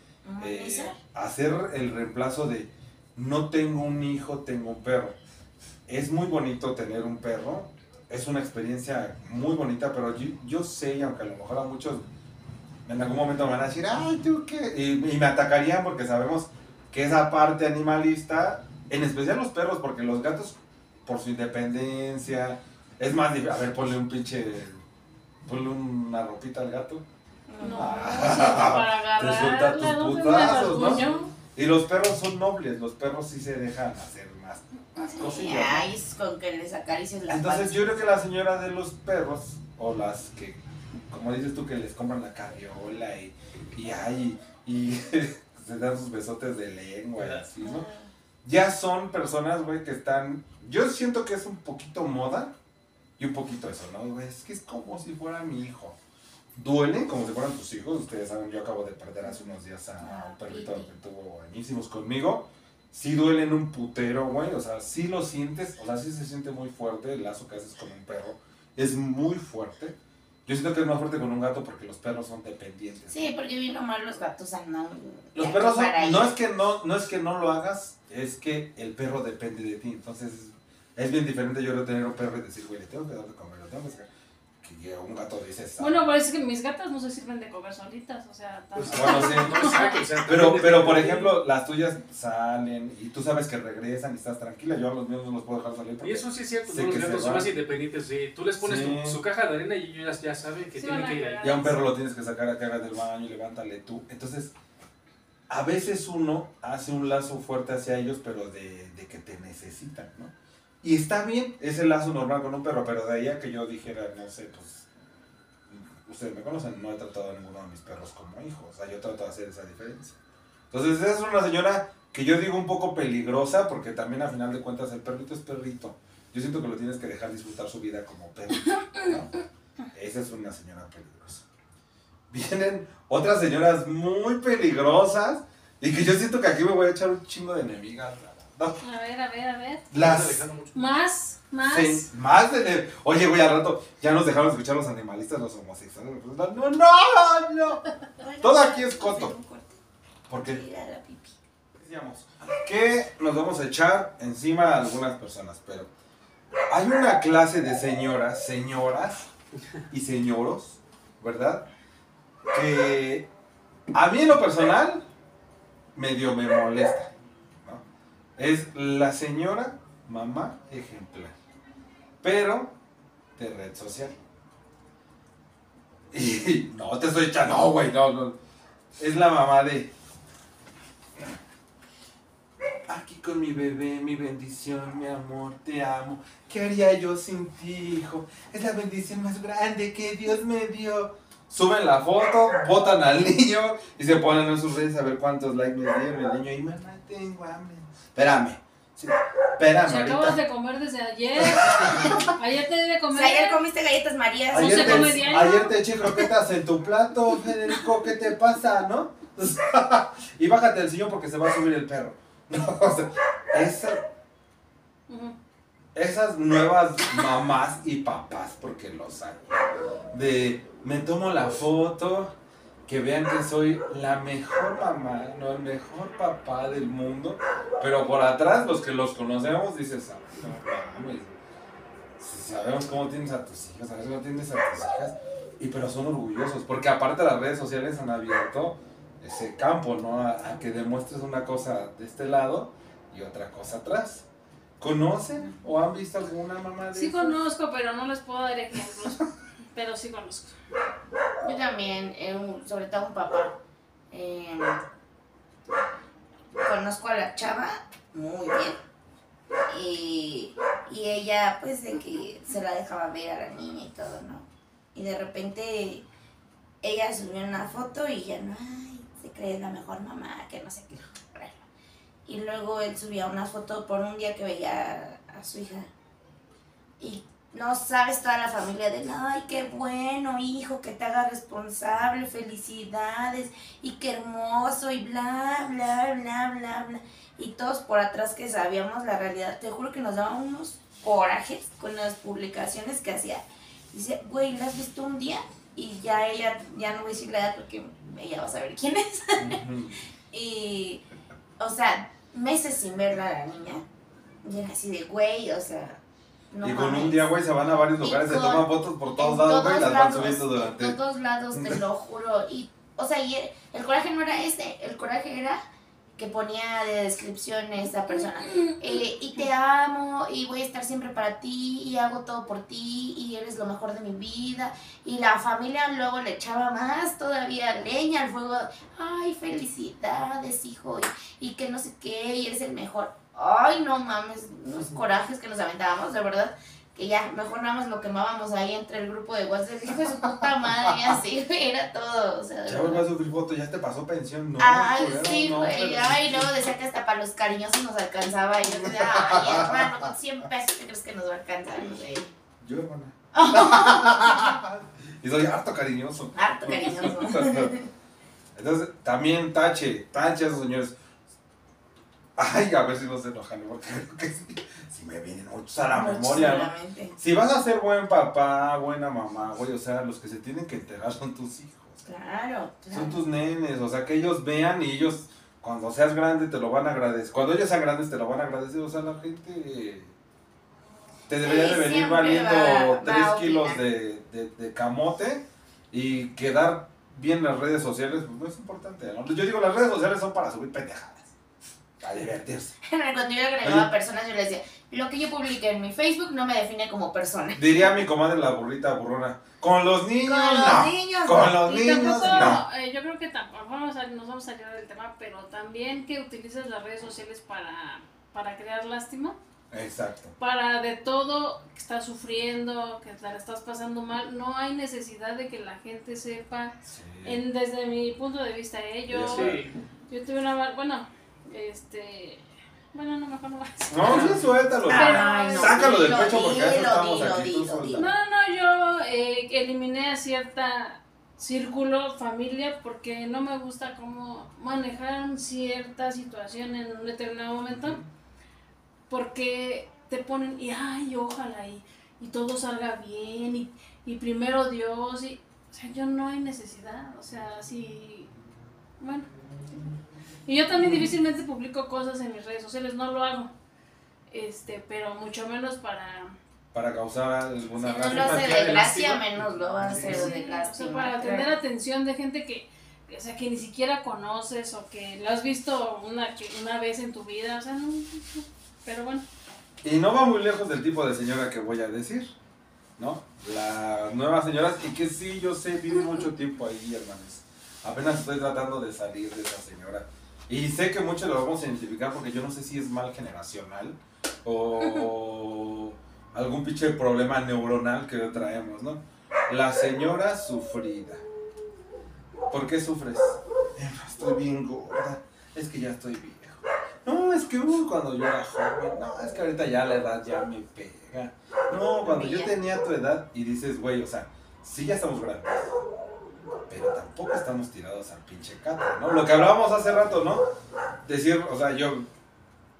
eh, Humanizar. hacer el reemplazo de no tengo un hijo, tengo un perro. Es muy bonito tener un perro, es una experiencia muy bonita, pero yo, yo sé, aunque a lo mejor a muchos en algún momento me van a decir, ay, tú qué, y, y me atacarían porque sabemos que esa parte animalista, en especial los perros, porque los gatos, por su independencia, es más a ver, ponle un pinche, ponle una ropita al gato. No, Ah. Te tus putazos, ¿no? Y los perros son nobles, los perros sí se dejan hacer más, más cosillas. ¿no? Ay, es con que les acaricies las Entonces patas. yo creo que la señora de los perros, o las que, como dices tú, que les compran la carriola y, y ay, y [laughs] se dan sus besotes de lengua y así, ¿no? Ya son personas, güey, que están, yo siento que es un poquito moda y un poquito eso, ¿no? Es que es como si fuera mi hijo. Duelen como si fueran tus hijos. Ustedes saben, yo acabo de perder hace unos días a Ah, un perrito que tuvo añísimos conmigo. Sí duelen un putero, güey. O sea, sí lo sientes. O sea, sí se siente muy fuerte el lazo que haces con un perro. Es muy fuerte. Yo siento que es más fuerte con un gato porque los perros son dependientes. Sí, porque bien o mal los gatos andan. Los perros son, no es que no, no es que no lo hagas, es que el perro depende de ti. Entonces es bien diferente yo tener un perro y decir, güey, le tengo que dar de comer, le tengo que sacar. Un gato dice "Sabe". Bueno, pues es que mis gatas no se sirven de comer solitas, o sea, Pues, tampoco. Bueno, sí. No, [laughs] exacto, o sea, Pero, pero por ejemplo, las tuyas salen y tú sabes que regresan y estás tranquila. Yo a los míos no los puedo dejar salir. Y eso sí es cierto, sé ¿no? los gatos son más independientes. sí. Tú les pones Sí. tu- su caja de arena y ellos ya, saben que Sí tienen que ir ahí. Y a un perro lo tienes que sacar a que haga del baño y levántale tú. Entonces, a veces uno hace un lazo fuerte hacia ellos, pero de, de que te necesitan, ¿no? Y está bien, es el lazo normal con un perro, pero de ahí a que yo dijera, no sé, pues, ustedes me conocen, no he tratado a ninguno de mis perros como hijos, o sea, yo trato de hacer esa diferencia. Entonces, esa es una señora que yo digo un poco peligrosa, porque también a final de cuentas el perrito es perrito. Yo siento que lo tienes que dejar disfrutar su vida como perro. Esa es una señora peligrosa. Vienen otras señoras muy peligrosas y que yo siento que aquí me voy a echar un chingo de enemigas. No, A ver, a ver, a ver. Las. Más, más. Sí, más de... Oye, güey, al rato ya nos dejaron escuchar los animalistas, los homosexuales. pues, No, no, no, no. Todo aquí es coto. La pipí. decíamos que nos vamos a echar encima a algunas personas, pero hay una clase de señoras, señoras y señoros, ¿verdad? Que a mí en lo personal medio me molesta. Es la señora mamá ejemplar, pero de red social. Y [laughs] no te estoy echando, no, güey, no, no. Es la mamá de Aquí con mi bebé, mi bendición, mi amor, te amo. ¿Qué haría yo sin ti, hijo? Es la bendición más grande que Dios me dio. Suben la foto, votan al [laughs] niño y se ponen en sus redes a ver cuántos likes me dieron el niño. Y mamá, tengo hambre. Espérame. Sí, espérame, Si acabas de comer desde ayer. [laughs] ayer te di de O comer. sea, ayer comiste galletas marías. Ay, Ayer se te, come diario. ayer te eché croquetas en tu plato, Federico, ¿qué te pasa, no? [laughs] y bájate del sillón porque se va a subir el perro. [laughs] No, o sea, esa, Ujú. esas nuevas mamás y papás, porque los hay, de me tomo la foto, que vean que soy la mejor mamá, no el mejor papá del mundo, pero por atrás los que los conocemos dices, "Ah, no mames, si sabemos cómo tienes a tus hijas, sabes cómo tienes a tus hijas, y pero son orgullosos, porque aparte las redes sociales han abierto ese campo, ¿no? A, a que demuestres una cosa de este lado y otra cosa atrás. ¿Conocen o han visto alguna mamá de Sí esas? conozco, pero no les puedo dar ejemplos. Pero sí conozco. Yo también, eh, sobre todo un papá. eh, conozco a la chava muy bien. Y, y ella, pues, de que se la dejaba ver a la niña y todo, ¿no? Y de repente ella subió una foto y ya no, ay, se cree la mejor mamá, que no sé qué. Y luego él subía una foto por un día que veía a su hija. Y no sabes toda la familia de, ay, qué bueno, hijo, que te haga responsable, felicidades, y qué hermoso, y bla, bla, bla, bla, bla. Y todos por atrás que sabíamos la realidad, te juro que nos daban unos corajes con las publicaciones que hacía. Dice, güey, ¿la has visto un día? Y ya ella, ya no voy a decir la edad porque ella va a saber quién es. [laughs] Y, o sea, meses sin verla a la niña. Y era así de, güey, o sea. No y con un día, güey, se van a varios lugares, se toman fotos por todos En lados, güey, y las van subiendo En durante... todos lados, te lo juro. Y, o sea, y el, el coraje no era ese, el coraje era que ponía de descripción esa persona. eh, y te amo, y voy a estar siempre para ti, y hago todo por ti, y eres lo mejor de mi vida. Y la familia luego le echaba más todavía leña al fuego. Ay, felicidades, hijo, y, y que no sé qué, y eres el mejor. Ay, no mames, unos corajes que nos aventábamos, de verdad que ya, mejor nada más lo quemábamos ahí entre el grupo de WhatsApp, hijo de su puta madre, y así, güey, [laughs] era todo, o sea, de Chavo, verdad. va a subir foto, ya te pasó pensión, no, Ay, culero, sí, no, güey, pero- ay, luego decía que hasta para los cariñosos nos alcanzaba, y yo decía, ay, hermano, con 100 pesos, ¿qué crees que nos va a alcanzar? No sé, Yo, hermana. [laughs] y soy harto cariñoso. harto cariñoso. [laughs] Entonces, también tache, tache a esos señores. Ay, a ver si no se enojan, porque creo que sí, sí me vienen muchos a la memoria. Si vas a ser buen papá, buena mamá, güey, o sea, los que se tienen que enterar son tus hijos. Claro, claro. Son tus nenes, o sea, que ellos vean y ellos, cuando seas grande, te lo van a agradecer. Cuando ellos sean grandes, te lo van a agradecer. O sea, la gente. te debería Sí, de venir valiendo va- va 3 a kilos de, de, de camote y quedar bien las redes sociales, pues no es importante, ¿no? Yo digo, las redes sociales son para subir pendejadas, para divertirse. [laughs] Cuando yo agregaba Oye. personas, yo les decía, lo que yo publique en mi Facebook no me define como persona. [laughs] Diría mi comadre la burrita burrona, con los niños, Con los no. niños, Con no. los Y niños, tampoco, no. eh, yo creo que tampoco vamos a, nos vamos a salir del tema, pero también que utilizas las redes sociales para, para crear lástima, Exacto. para de todo que estás sufriendo, que te la estás pasando mal, no hay necesidad de que la gente sepa, Sí. en, desde mi punto de vista, ¿eh? yo, Sí. yo tuve una, bueno, este, bueno, no, mejor no decir. No, sí, suéltalo. Ay, no, Sácalo del dilo, pecho porque a eso dilo, estamos dilo, aquí, tú dilo. No, no, yo eh, eliminé a cierta círculo, familia, porque no me gusta cómo manejar cierta situación en un determinado momento, porque te ponen, y ay, ojalá, y, y todo salga bien, y, y primero Dios, y, o sea, yo no hay necesidad, o sea, sí, bueno. Y yo también difícilmente publico cosas en mis redes sociales, no lo hago, este, pero mucho menos para... Para causar alguna Si no lo hace de gracia, lástima. menos lo va a hacer Sí, de o sea, lástima. para tener claro. atención de gente que, o sea, que ni siquiera conoces o que la has visto una, que- una vez en tu vida, o sea, no, pero bueno. Y no va muy lejos del tipo de señora que voy a decir, ¿no? Las nuevas señoras, y que sí, yo sé, viví mucho tiempo ahí, hermanos. Apenas estoy tratando de salir de esa señora. Y sé que muchos lo vamos a identificar porque yo no sé si es mal generacional o [laughs] algún pinche problema neuronal que traemos, ¿no? La señora sufrida. ¿Por qué sufres? "Eh, Estoy bien gorda. Es que ya estoy viejo. No, es que uh, cuando yo era joven. No, es que ahorita ya la edad ya me pega. No, cuando yo tenía tu edad y dices, güey, o sea, sí ya estamos grandes. Pero tampoco estamos tirados al pinche catre, ¿no? Lo que hablábamos hace rato, ¿no? Decir, o sea, yo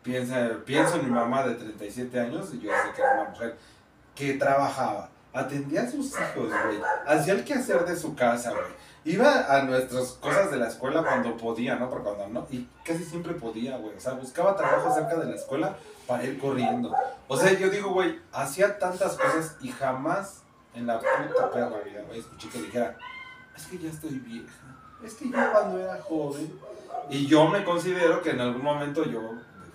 pienso, pienso en mi mamá de 37 años y yo sé que era una mujer que trabajaba, atendía a sus hijos, güey, hacía el quehacer de su casa, güey. Iba a nuestras cosas de la escuela cuando podía, ¿no? Pero cuando no, y casi siempre podía, güey. O sea, buscaba trabajo cerca de la escuela para ir corriendo. O sea, yo digo, güey, hacía tantas cosas y jamás en la puta perra vida, güey, escuché que dijera, es que ya estoy vieja, es que yo cuando era joven, y yo me considero que en algún momento yo,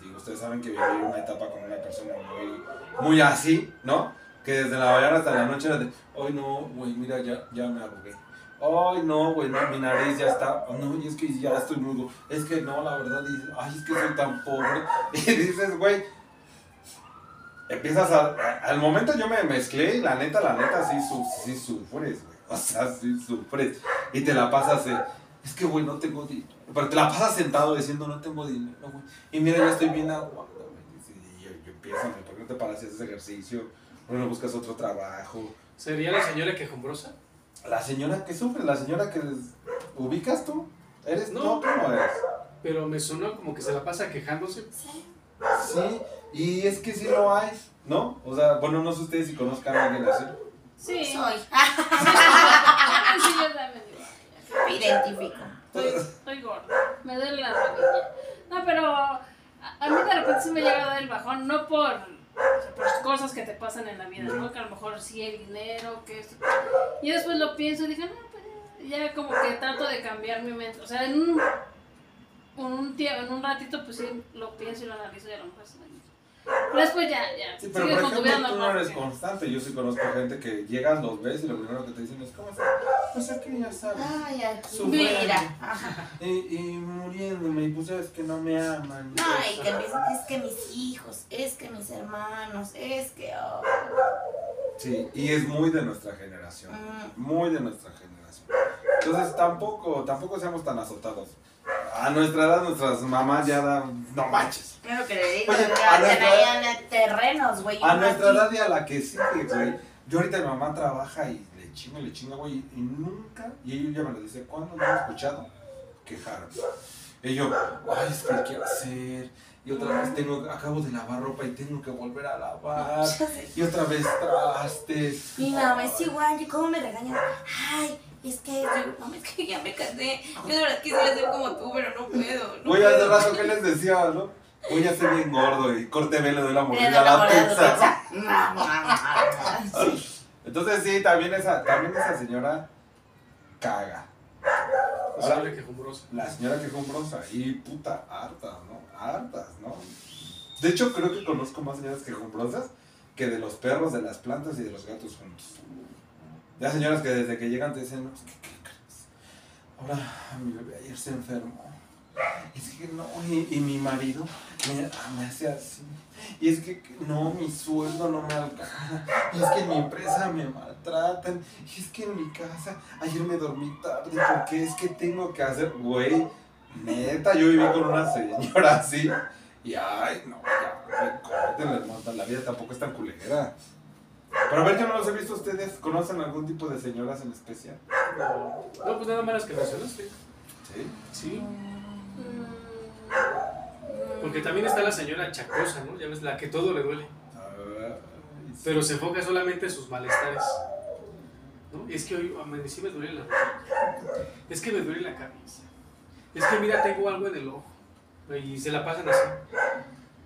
digo, ustedes saben que viví una etapa con una persona muy, muy así, ¿no? Que desde la mañana hasta la noche era de, ay no, güey, mira, ya, ya me arrugué. Ay, no, güey, no, mi nariz ya está. Oh, no, y es que ya estoy mudo. Es que no, la verdad, dices, ay, es que soy tan pobre. [laughs] Y dices, güey, empiezas a. a- Al momento yo me mezclé y la neta, la neta, sí, su, sí sufres, güey. O sea, sí sufres. Y te la pasas, eh, es que, güey, no tengo dinero. Pero te la pasas sentado diciendo, no tengo dinero, güey. Y mira, ya estoy bien aguado, güey. Y yo, yo empiezo, ¿por qué no te paras y haces ejercicio? ¿Por qué no buscas otro trabajo? ¿Sería la señora quejumbrosa? La señora que sufre, la señora que ubicas tú, eres No. no, tú no eres. Pero me sonó como que se la pasa quejándose. Sí, y es que sí lo hay, ¿no? O sea, bueno, no sé ustedes si conozcan a alguien así. Sí. Soy. Ay, [laughs] sí, yo también digo, Me identifico. Estoy, estoy gorda. Me duele la rodilla. No, pero a, mí de repente sí me llega a dar el bajón, no por, o sea, por cosas que te pasan en la vida, ¿no? Que a lo mejor sí el dinero, que esto. Y después lo pienso y dije, no, pues ya como que trato de cambiar mi mente. O sea, en un, en un, tie- en un ratito, pues sí lo pienso y lo analizo y a lo mejor. Pero después ya, ya. Sí, pero por ejemplo, tú no eres constante. Yo sí conozco gente que llegas, los ves y lo primero que te dicen es, ¿cómo estás? Pues aquí ya sabes. Ay, aquí. Mira. Y, y muriéndome, y pues sabes que no me aman. No, y que es que mis hijos, es que mis hermanos, es que. oh. Sí, y es muy de nuestra generación. Mm. Muy de nuestra generación. Entonces tampoco, tampoco seamos tan azotados. A nuestra edad, nuestras mamás ya dan, no manches. Claro que le digo, Oye, a nuestra- terrenos, güey. A nuestra edad y a la que sigue, güey. Yo ahorita mi mamá trabaja y le chinga, le chinga, güey. Y nunca, y ella ya me lo dice, ¿cuándo me han escuchado quejarme? Y yo, ay, es que quiero hacer. Y otra vez tengo, acabo de lavar ropa y tengo que volver a lavar. [laughs] Y otra vez trastes. Mi mamá es igual, ¿y cómo me regañan? Ay, es que, yo, no, es que ya me casé. Yo de verdad quisiera ser como tú, pero no puedo. No hace puedo. rato que les decía, ¿no? Voy a ser bien gordo y corte velo de la Le mordida a la la mordida a tu pizza. Entonces sí, también esa, también esa señora caga. La señora quejumbrosa. La señora quejumbrosa y puta, hartas, ¿no? Hartas, ¿no? De hecho, creo que conozco más señoras quejumbrosas que de los perros, de las plantas y de los gatos juntos. Ya señoras que desde que llegan te dicen, no, es que, ¿qué crees? Ahora mi bebé ayer se enfermó. Es que no, y, y mi marido me, me hace así. Y es que no, mi sueldo no me alcanza. Y es que en mi empresa me maltratan. Y es que en mi casa ayer me dormí tarde porque es que tengo que hacer, güey, neta, yo viví con una señora así. Y ay, no, ya, córtenle, hermano, la vida tampoco es tan culera. Pero a ver, yo no los he visto ustedes. ¿Conocen algún tipo de señoras en especial? No, no, pues nada más las que mencionaste. Sí. Sí. Porque también está la señora chacosa, ¿no? Ya ves, la que todo le duele. Pero se enfoca solamente en sus malestares. ¿no? Es que hoy amanecí me duele la Es que me duele la cabeza. Es que mira, tengo algo en el ojo. Y se la pasan así.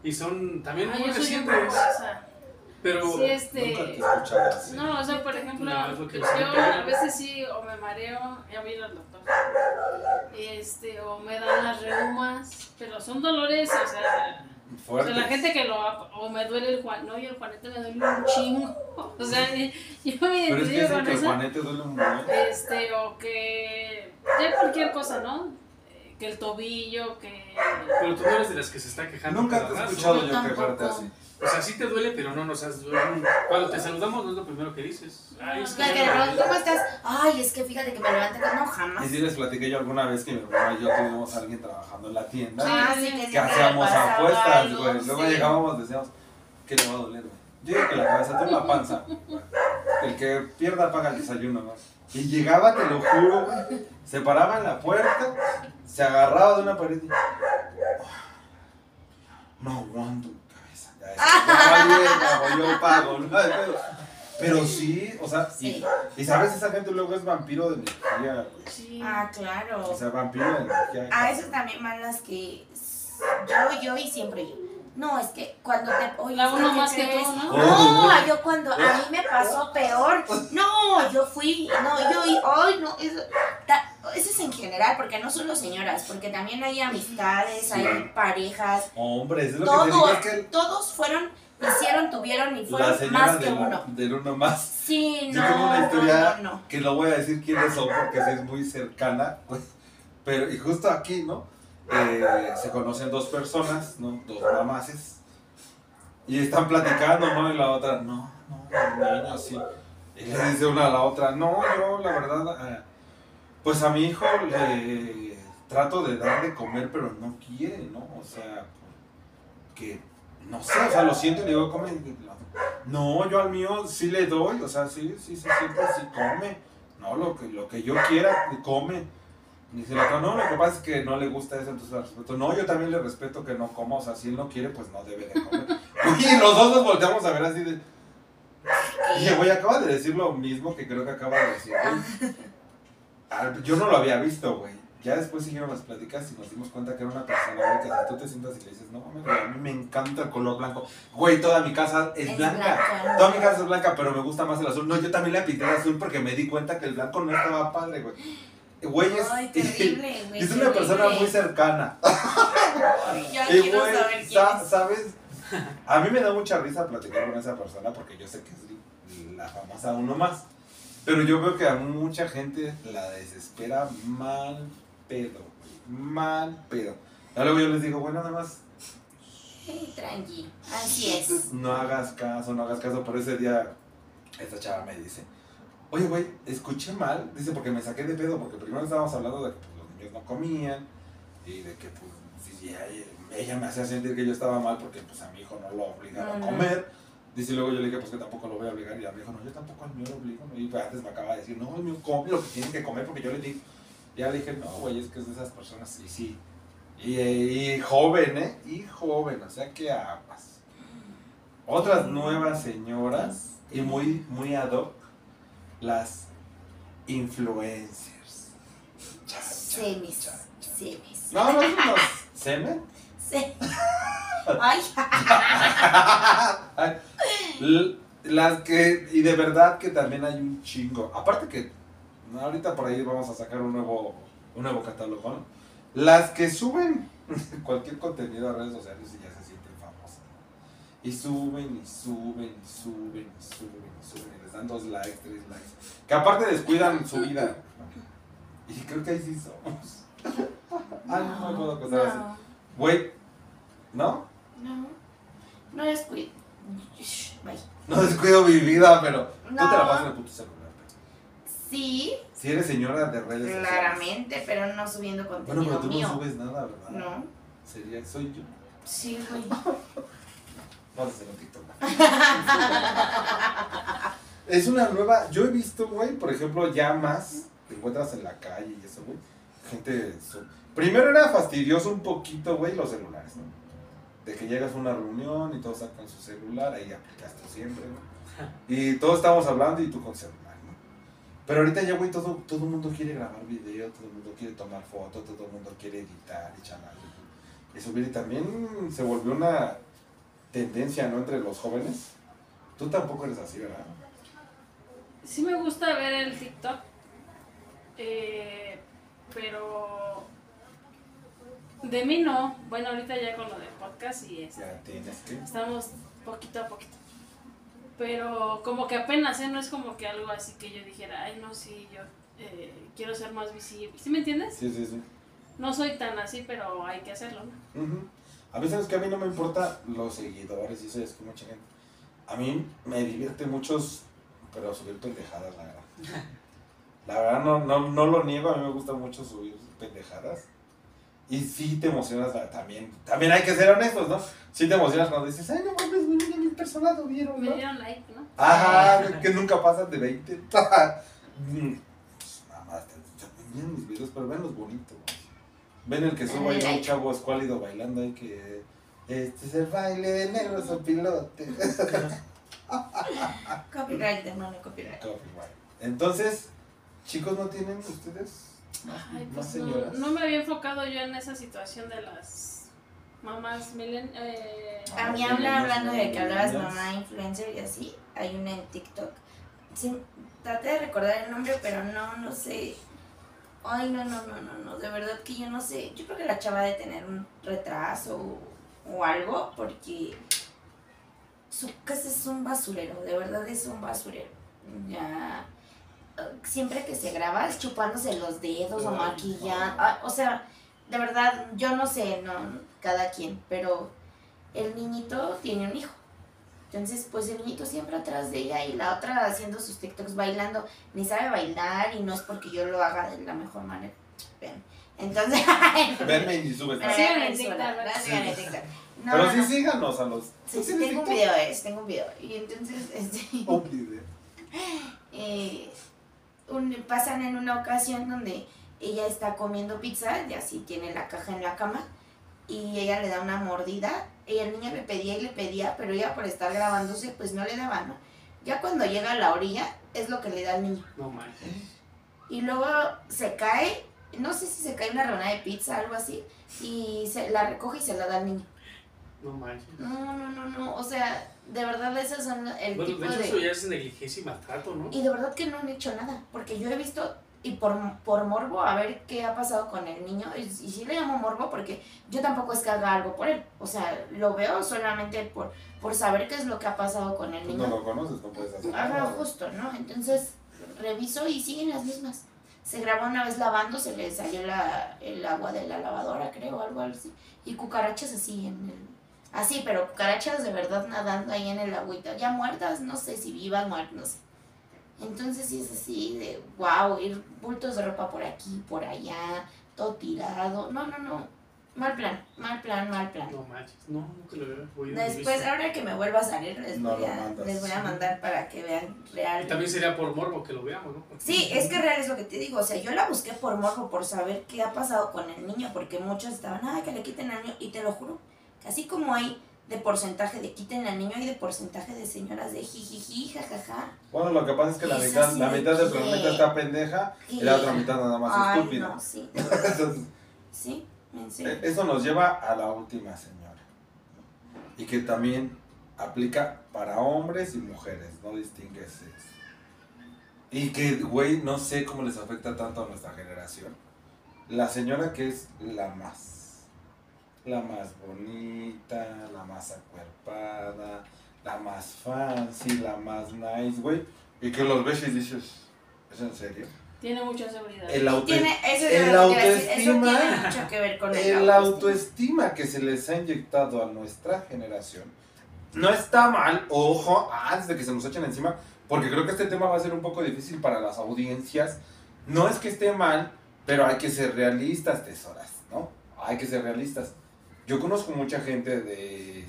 Y son también Ay, muy recientes. Pero Sí, Nunca te he este. escuchado así. No, o sea, por ejemplo, No, yo a veces sí, o me mareo, ya voy a ir al doctor. Este, o me dan las reumas, pero son dolores, o sea. O sea, la gente que lo. O me duele el Juan, no, y el Juanete me duele un chingo. [laughs] O sea, yo me Pero es que con que el. Juanete duele un buen. Este, o que. Ya cualquier cosa, ¿no? Eh, Que el tobillo, que. Pero tú no eres de las que se está quejando. Nunca te he escuchado Yo yo quejarte así. O sea, sí te duele, pero no nos has. Cuando te saludamos, no es lo primero que dices. Ay, es que. ¿cómo estás? Ay, es que fíjate que me levanté con no jamás. Y sí les platiqué yo alguna vez que mi hermana y yo tuvimos a alguien trabajando en la tienda. Ah, sí, que que hacíamos apuestas, güey. Luego sí. llegábamos decíamos, ¿qué le va a doler, güey? Yo digo que la cabeza, tú la panza. El que pierda paga el desayuno, ¿no? Y llegaba, te lo juro, güey. Se paraba en la puerta, se agarraba de una pared y. No aguanto yo pago, no. Pero sí, o sea, y- Sí. y, sabes, esa gente luego es vampiro de energía, güey. Sí. Ah, claro. O sea, vampiro de energía. A esas también van las que yo, yo y siempre yo. No, es que cuando te. Oye, La uno ¿qué más que tú, ¿no? Oh. No, yo cuando. A mí me pasó peor. No, yo fui. No, yo. y- Ay, no. Eso, ta- eso es en general, porque no solo señoras, porque también hay amistades, Sí. hay parejas. Hombre, es lo que te digo, Todos, que todos fueron, hicieron, tuvieron y la fueron señora más que del, uno. del uno más. Sí, Yo no. tengo una historia no, no, no. que no voy a decir quiénes son porque es muy cercana. pues, Pero, y justo aquí, ¿no? Eh, se conocen dos personas, ¿no? Dos mamaces. Y están platicando, ¿no? Y la otra, no, no, niño sí. Y le dice una a la otra, no, yo la verdad, eh, pues a mi hijo le trato de dar de comer, pero no quiere, ¿no? O sea, que, no sé, o sea, lo siento y le digo, come. No, yo al mío sí le doy, o sea, sí, sí, sí, siempre sí come. No, lo que, lo que yo quiera, come. Y dice no, lo que pasa es que no le gusta eso, entonces respeto. No, yo también le respeto que no coma, o sea, si él no quiere, pues no debe de comer. [laughs] Y los dos nos volteamos a ver así de... Y güey, acaba de decir lo mismo que creo que acaba de decir. güey. Ah, Yo no lo había visto, güey. Ya después siguieron las pláticas y nos dimos cuenta que era una persona, güey, que si tú te sientas y le dices, no mames, güey, a mí me encanta el color blanco. Güey, toda mi casa es, Es blanca. blanca. Toda mi casa es blanca, pero me gusta más el azul. No, yo también le pinté el azul porque me di cuenta que el blanco no estaba padre, güey. Güey, es, Ay, terrible, [laughs] güey. es una persona muy cercana. [laughs] Ya Y quiero güey, saber quién sa- es. ¿sabes? [laughs] A mí me da mucha risa platicar con esa persona porque yo sé que es la famosa uno más. Pero yo veo que a mucha gente la desespera mal pedo, mal pedo. Y luego yo les digo, bueno, nada más Sí, tranqui. Así es. no hagas caso, no hagas caso. Por ese día, esta chava me dice, oye, güey, escuché mal. Dice, porque me saqué de pedo, porque primero estábamos hablando de que pues, los niños no comían y de que, pues, sí, ella, ella me hacía sentir que yo estaba mal porque, pues, a mi hijo no lo obligaba a comer. Dice, luego yo le dije, pues, que tampoco lo voy a obligar. Y a mi hijo, no, yo tampoco al mío lo obligo. Y pues, antes me acaba de decir, no, el mío come lo que tiene que comer porque yo le. Y ya le dije, no, güey, es que es de esas personas. Y sí. Y, y joven, ¿eh? Y joven, o sea, ¿qué aguas? Otras nuevas señoras y muy, muy ad hoc, las influencers. Cha, Semis. cha. Semis. No, no unos semen. Sí. Ay, Las que, y de verdad que también hay un chingo. Aparte que no, ahorita por ahí vamos a sacar un nuevo, un nuevo catálogo, ¿no? Las que suben [laughs] cualquier contenido a redes sociales y ya se sienten famosas. Y suben y suben y suben y suben y suben dan dos likes, tres likes. Que aparte descuidan su vida. Y creo que ahí sí somos. Ay, [laughs] no me puedo acostar así. no, Güey, ¿no? no, no descuido. Bye. No descuido mi vida, pero tú te la No. pasas en el puto celular. Sí, Si eres señora de redes sociales. claramente, pero no subiendo Bueno, contenido pero tú mío. no subes nada, ¿verdad? No, Sería, soy yo. sí, güey. [laughs] Vamos a hacer un TikTok. [laughs] es una nueva. Yo he visto, güey, por ejemplo, llamas que encuentras en la calle y eso, güey. Gente. su- Primero era fastidioso un poquito, güey, los celulares, ¿no? De que llegas a una reunión y todos sacan su celular, ahí aplicas tú siempre, ¿no? Y todos estamos hablando y tú con celular, ¿no? Pero ahorita ya, güey, todo todo el mundo quiere grabar video, todo el mundo quiere tomar fotos, todo el mundo quiere editar y chaval. Y subir y también se volvió una tendencia, ¿no? Entre los jóvenes. Tú tampoco eres así, ¿verdad? Sí me gusta ver el TikTok, eh, pero de mí no. Bueno, ahorita ya con lo del podcast y este, Ya tienes que. estamos poquito a poquito. Pero como que apenas, ¿eh? No es como que algo así que yo dijera, ay, no, sí, yo eh, quiero ser más visible. ¿Sí me entiendes? Sí, sí, sí. No soy tan así, pero hay que hacerlo, ¿no? A veces que a mí no me importa los seguidores y eso es que mucha gente. A mí me divierte muchos, pero subir pendejadas, la verdad. La verdad no, no, no lo niego, a mí me gusta mucho subir pendejadas. Y sí te emocionas la- también. También hay que ser honestos, ¿no? Sí te emocionas cuando dices, ay, no mames, güey, mira mil personas lo vieron, Me ¿no? dieron like, ¿no? Ajá, que nunca pasan de 20. Mm, [laughs] pues, Nada más, te- miren mis videos, pero ven los bonitos. Ven el que subo ahí un chavo escuálido bailando ahí que... Este es el baile de negros o pilote. [laughs] Copyright, hermano, copyright. Copyright. Entonces, chicos, ¿no tienen ustedes Ay, más pues no, señoras? no me había enfocado yo en esa situación de las mamás milen... Eh, A mí Ah, habla hablando de que hablabas mamá influencer y así. Hay una en TikTok. Sí, traté de recordar el nombre, pero no, no sé. Ay, no, no, no, no, no. De verdad que yo no sé. Yo creo que la chava de tener un retraso o, o algo, porque su casa es un basurero. De verdad es un basurero. Ya. Siempre que se graba es chupándose los dedos o maquillando. Ah, O sea, de verdad, yo no sé, no, cada quien, pero el niñito tiene un hijo. Entonces, pues el niñito siempre atrás de ella y la otra haciendo sus TikToks bailando. Ni sabe bailar y no es porque yo lo haga de la mejor manera. Vean. Entonces, [laughs] Venme [laughs] y Sí, en TikTok. [laughs] No, Pero no, sí no. síganos a los... Sí, ¿Tú sí, tengo un video, es, tengo un video. Y entonces, este, Un video. eh, un- pasan en una ocasión donde ella está comiendo pizza, y así tiene la caja en la cama, y ella le da una mordida, y el niño le pedía y le pedía, pero ella por estar grabándose, pues no le daba, ¿no? Ya cuando llega a la orilla, es lo que le da al niño. No manches. Y luego se cae, no sé si se cae una rebanada de pizza, algo así, y se la recoge y se la da al niño. No manches. No, no, no, no, o sea, de verdad esos son el Bueno, tipo de hecho, de... eso ya es negligencia y maltrato, ¿no? Y de verdad que no han hecho nada, porque yo he visto, y por, por morbo, a ver qué ha pasado con el niño, y, y sí le llamo morbo porque yo tampoco es que haga algo por él, o sea, lo veo solamente por, por saber qué es lo que ha pasado con el niño. no lo conoces, no puedes hacer Ajá, nada. justo, ¿no? Entonces, reviso y siguen las mismas. Se grabó una vez lavando, se le salió la, el agua de la lavadora, creo, algo así. Y cucarachas así en el... Así, pero cucarachas de verdad nadando ahí en el agüita. Ya muertas, no sé si vivas, muertas, no sé. Entonces sí es así de, wow, ir bultos de ropa por aquí, por allá, todo tirado. No, no, no. Mal plan, mal plan, mal plan. No manches. No, nunca lo había Después, ahora que me vuelva a salir, les, No voy, a, les voy a mandar para que vean real. Y también sería por morbo que lo veamos, ¿no? Porque- Sí, es que real es lo que te digo. O sea, yo la busqué por morbo, por saber qué ha pasado con el niño, porque muchos estaban, ay, que le quiten al niño. Y te lo juro, que así como hay de porcentaje de quiten al niño, hay de porcentaje de señoras de jijiji, jajaja. Bueno, lo que pasa es que la Es mitad, la mitad del planeta está pendeja y la otra mitad nada más Ay, estúpida. no, sí. [laughs] Entonces, Sí, En serio. E- Eso nos lleva a la última señora. Y que también aplica para hombres y mujeres, no distingue sexo. Y que, güey, no sé cómo les afecta tanto a nuestra generación. La señora que es la más. La más bonita, la más acuerpada, la más fancy, la más nice, güey. Y que los ves y dices, ¿es en serio? Tiene mucha seguridad. El auto- Tiene, eso es el autoestima- tiene mucho que ver con el, El autoestima que se les ha inyectado a nuestra generación no está mal, ojo, antes de que se nos echen encima, porque creo que este tema va a ser un poco difícil para las audiencias. No es que esté mal, pero hay que ser realistas, tesoras, ¿no? Hay que ser realistas. Yo conozco mucha gente de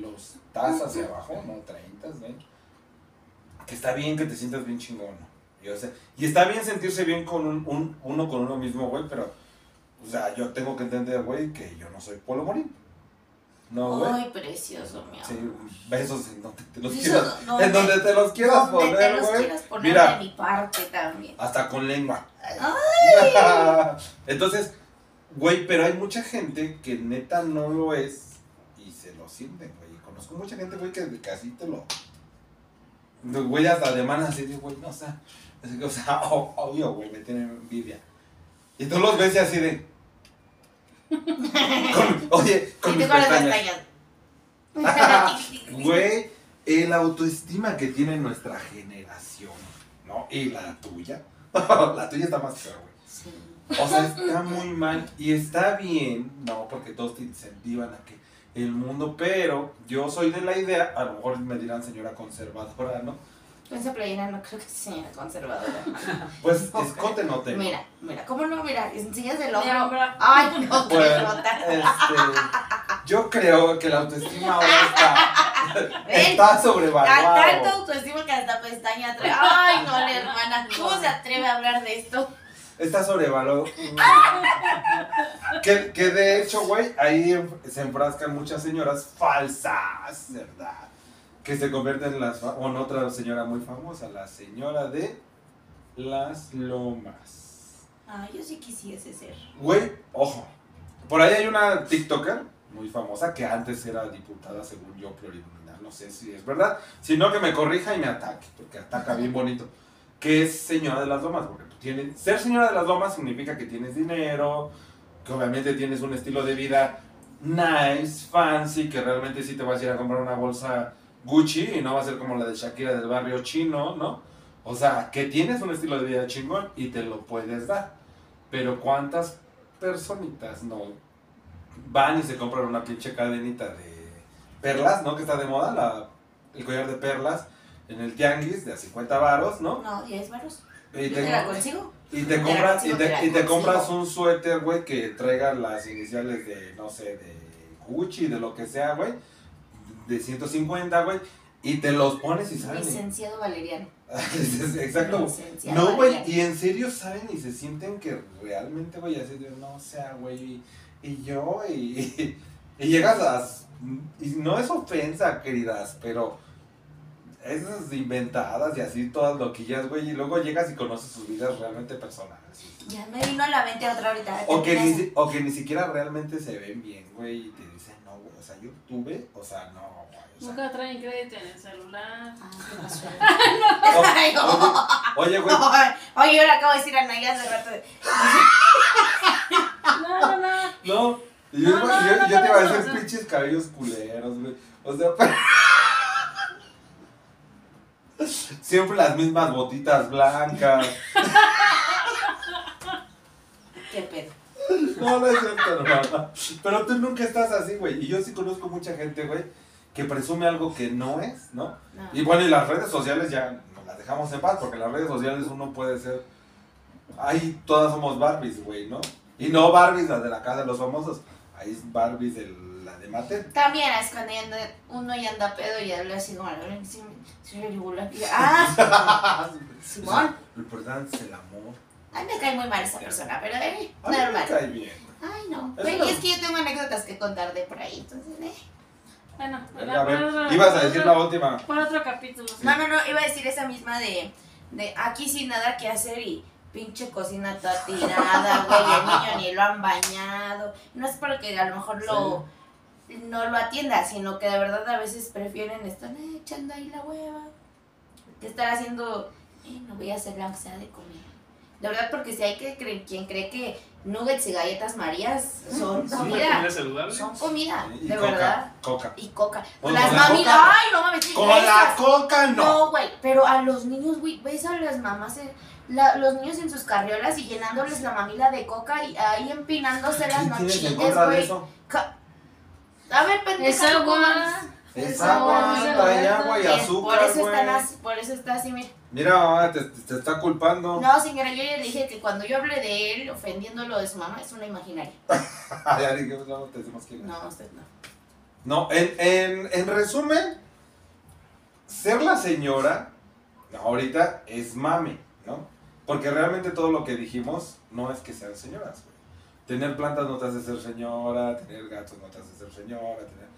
los tazas hacia abajo, ¿no? 30, ¿no? Que está bien que te sientas bien chingón, ¿no? Y, o sea, y está bien sentirse bien con un, un- uno con uno mismo, güey, pero, o sea, yo tengo que entender, güey, que yo no soy Polo Morín. No, güey. Ay, precioso, mi amor. Sí, besos en donde te los Eso, quieras, donde- en donde te los quieras Donde te poner, los güey. quieras poner Mira. de mi parte también. Hasta con lengua. [laughs] Entonces, güey, pero hay mucha gente que neta no lo es y se lo sienten, güey. Y Conozco mucha gente, güey, que casi te lo. Güey, hasta alemanas así de, güey, no, o sea, así que, o sea, [laughs] obvio, güey, me tienen envidia. Y tú los ves y así de. [laughs] con- oye, con Y mis [laughs] pestañas. Güey, el autoestima que tiene nuestra generación, ¿no? Y la tuya. la tuya está más fea, güey. Sí. O sea, está muy mal y está bien, no, porque todos te incentivan a que el mundo, pero yo soy de la idea, a lo mejor me dirán señora conservadora, ¿no? Esa playera no creo que sea señora conservadora. [laughs] Pues escote no tengo. Mira, mira, ¿cómo no? Mira, enseñas el De hombro. Ay, no, qué Pues, nota. este, yo creo que la autoestima ahora está, [laughs] está Tan- Tanto sobrevaluado. autoestima que hasta pestaña trae. Ay, no, la hermana. ¿Cómo se atreve a hablar de esto? Está sobrevaluado. que, que de hecho, güey, ahí se enfrascan muchas señoras falsas, ¿verdad? Que se convierten en las... en otra señora muy famosa, la señora de las lomas. Ay, yo sí quisiese ser. Güey, ojo. Por ahí hay una TikToker muy famosa que antes era diputada, según yo, plurinominal. No sé si es verdad. Si no, que me corrija y me ataque, porque ataca bien bonito. Que es señora de las lomas, porque tú tienes. Ser señora de las lomas significa que tienes dinero, que obviamente tienes un estilo de vida nice, fancy, que realmente sí te vas a ir a comprar una bolsa Gucci y no va a ser como la de Shakira del barrio chino, ¿no? O sea, que tienes un estilo de vida chingón y te lo puedes dar. Pero ¿cuántas personitas no van y se compran una pinche cadenita de perlas, ¿no? Que está de moda, la, el collar de perlas en el tianguis de a 50 varos, ¿no? No, 10 varos. Y te, te la consigo. y te compras, y te te, y te compras un suéter, güey, que traiga las iniciales de, no sé, de Gucci, de lo que sea, güey, de 150, güey, y te los pones y salen. Licenciado Valeriano. [laughs] Exacto. Licenciado No, güey, y en serio saben y se sienten que realmente, güey, así de, no, o sea, güey, y yo, y, [laughs] y llegas a, y no es ofensa, queridas, pero esas inventadas y así todas loquillas, güey, y luego llegas y conoces sus vidas realmente personales. Ya me vino a la mente otra ahorita. O que, ni, o que ni siquiera realmente se ven bien, güey, y te dicen, no, güey, o sea, yo tuve, o sea, no, güey, o sea, Nunca traen crédito en el celular. Ah, [laughs] qué pasó. no. oye, güey, Oye, yo le acabo de decir a Naya hace rato. No, no, no. No, y yo, No, yo- no, yo te iba a decir pinches cabellos culeros, güey. O sea, pero- [laughs] Siempre las mismas botitas blancas. ¿Qué pedo? No, no es cierto, hermana. Pero tú nunca estás así, güey. Y yo sí conozco mucha gente, güey, que presume algo que no es, ¿no? No. Y bueno, y las redes sociales ya nos las dejamos en paz, porque las redes sociales uno puede ser. Ahí todas somos Barbies, güey, ¿no? Y no Barbies, las de la casa de los famosos. Ahí es Barbies de la de Mattel. También es cuando uno ya anda pedo y habla así como, sí, sí, regular. Ah, Simón. Lo importante es el amor. A mí me cae muy mal esa persona, pero eh, A mí me normal. cae bien. Ay, no. Y es que yo tengo anécdotas que contar de por ahí, entonces, eh. Bueno, Venga, a para ver, ibas a decir otro- la última. Para otro capítulo. sí. No, no, no, iba a decir esa misma de, de aquí sin nada que hacer y pinche cocina toda tirada, [laughs] güey, el niño ni lo han bañado. No es porque a lo mejor lo no lo atienda, sino que de verdad a veces prefieren estar "Eh, echando ahí la hueva que estar haciendo, eh, no voy a hacer la sea de comida. De verdad, porque si hay que creer, quien cree que nuggets y galletas marías son Sí, comida, son comida, Y de coca, verdad. Coca. Y coca. Bueno, las mami, coca- ay, no mames. Con la esas- coca no. no, güey, pero a los niños, güey, ves a las mamás, en- la- los niños en sus carriolas y llenándoles la mamila de coca y ahí empinándose las ¿Qué tienes en nochitas, contra de güey. eso? A ver, pendeja, Es no agua. comas. Es agua, trae agua. agua y azúcar, por eso güey. están así, por eso está así, mira. Mira, mamá, te, te está culpando. No, señora, yo ya le dije que cuando yo hable de él ofendiéndolo de su mamá es una imaginaria. [laughs] ya dije, no, te decimos quién es. No, usted no. No, en, en, en resumen, ser la señora ahorita es mame, ¿no? Porque realmente todo lo que dijimos no es que sean señoras, güey. Tener plantas no te hace ser señora, tener gatos no te hace ser señora, tener...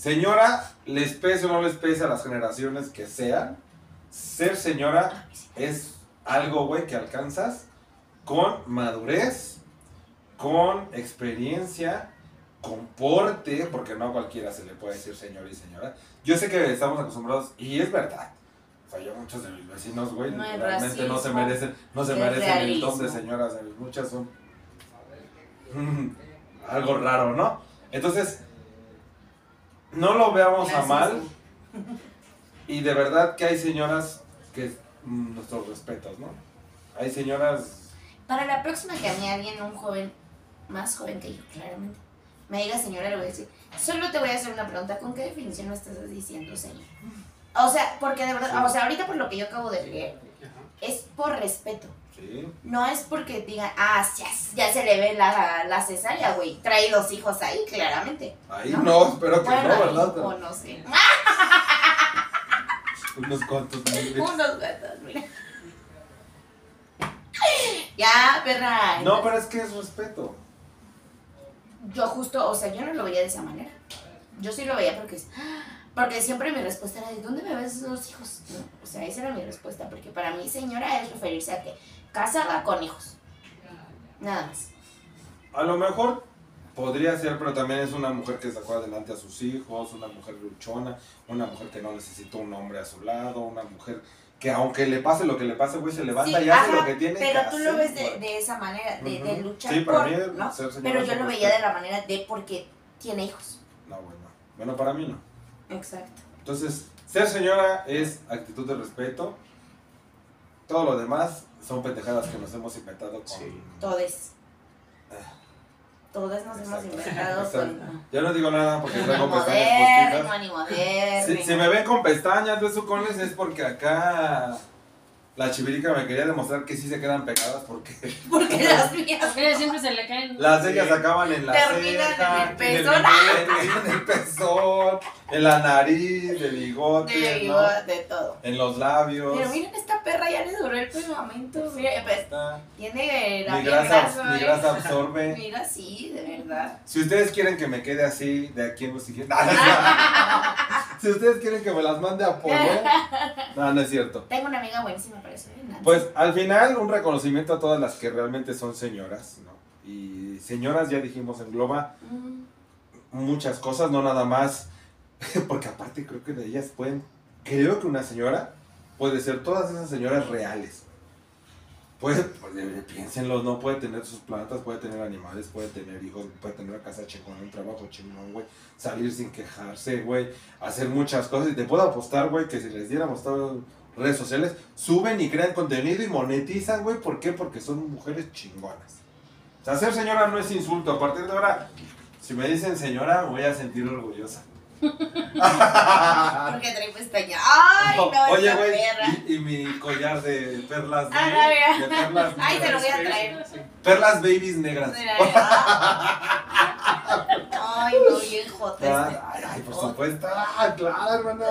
Señora, les pese o no les pese a las generaciones que sean, ser señora es algo, güey, que alcanzas con madurez, con experiencia, con porte, porque no a cualquiera se le puede decir señor y señora. Yo sé que estamos acostumbrados, y es verdad. O sea, yo muchos de mis vecinos, güey, No realmente no se merecen, no se merecen el don de señoras, muchas son [laughs] algo raro, ¿no? Entonces, no lo veamos a mal, y de verdad que hay señoras que mm, nuestros respetos, ¿no? Hay señoras Para la próxima que a mí alguien, un joven, más joven que yo, claramente, me diga señora, le voy a decir, solo te voy a hacer una pregunta, ¿con qué definición me estás diciendo señor? O sea, porque de verdad, Sí. o sea, ahorita por lo que yo acabo de leer, Ajá. es por respeto. Sí. No es porque digan, ah, ya, ya se le ve la, la cesárea, güey. Trae dos hijos ahí, claramente. Ahí ¿No? no, espero que Bueno, no, ¿verdad? o no sé. [laughs] unos cuantos miles. Unos gatos, mira. [laughs] Ya, perra. No, pero es que es respeto. Yo justo, o sea, yo no lo veía de esa manera. Yo sí lo veía porque, [gasps] porque siempre mi respuesta era, ¿de dónde me ves dos hijos? No, o sea, esa era mi respuesta, porque para mí señora es referirse a que casada con hijos. Nada más. A lo mejor podría ser, pero también es una mujer que sacó adelante a sus hijos, una mujer luchona, una mujer que no necesita un hombre a su lado, una mujer que aunque le pase lo que le pase, güey, se levanta Sí, y hace ajá, lo que tiene Pero que tú lo ves de, esa manera, de, luchar Sí, para por, mí ¿no? ser señora Pero es yo lo veía de la manera de porque tiene hijos. No, bueno. Bueno, para mí no. Exacto. Entonces, ser señora es actitud de respeto. Todo lo demás son pendejadas que nos hemos inventado con... Sí. Todes. Ah. Todas nos hemos inventado [laughs] Exacto. con... Ya no digo nada porque traigo pestañas postitas. moderno, ni moderno. Si, si me ven con pestañas de sucones es porque acá la chivirica me quería demostrar que sí se quedan pegadas porque [laughs] Porque [laughs] las mías Porque siempre se le caen. las de ellas acaban en la Terminan ceja, en el pezón. en, en el pezón, en la nariz, de bigote, de, de todo. en los labios. Pero miren, esta perra ya le duró el pegamento. Mira, pues, tiene la mi, piel grasa, grasa. mi ¿eh? grasa absorbe. [laughs] Mira, sí, de verdad. Si ustedes quieren que me quede así de aquí en los siguientes. si ustedes quieren que me las mande a polvo. No, no es cierto. Tengo una amiga buenísima ¿eh? Nancy. Pues al final un reconocimiento a todas las que realmente son señoras, ¿no? Y señoras ya dijimos engloba muchas cosas, no nada más, [laughs] porque aparte creo que de ellas pueden, creo que una señora puede ser todas esas señoras reales. Puede, pues, piénsenlo, ¿no? Puede tener sus plantas, puede tener animales, puede tener hijos, puede tener una casa chingón, un trabajo chingón, güey. Salir sin quejarse, güey. Hacer muchas cosas. Y te puedo apostar, güey, que si les diéramos las redes sociales, suben y crean contenido y monetizan, güey. ¿Por qué? Porque son mujeres chingonas. O sea, ser señora no es insulto. A partir de ahora, si me dicen señora, me voy a sentir orgullosa. Porque trae pestaña. Ay, no, Oye, esta güey, perra. y, y mi collar de perlas, Ah, de- no, mira. de perlas Ay, te lo negras. voy a traer. Sí. Perlas babies negras. Ay, no, bien jota este. Ah, Ay, ay, por supuesto. Ah, claro, hermana.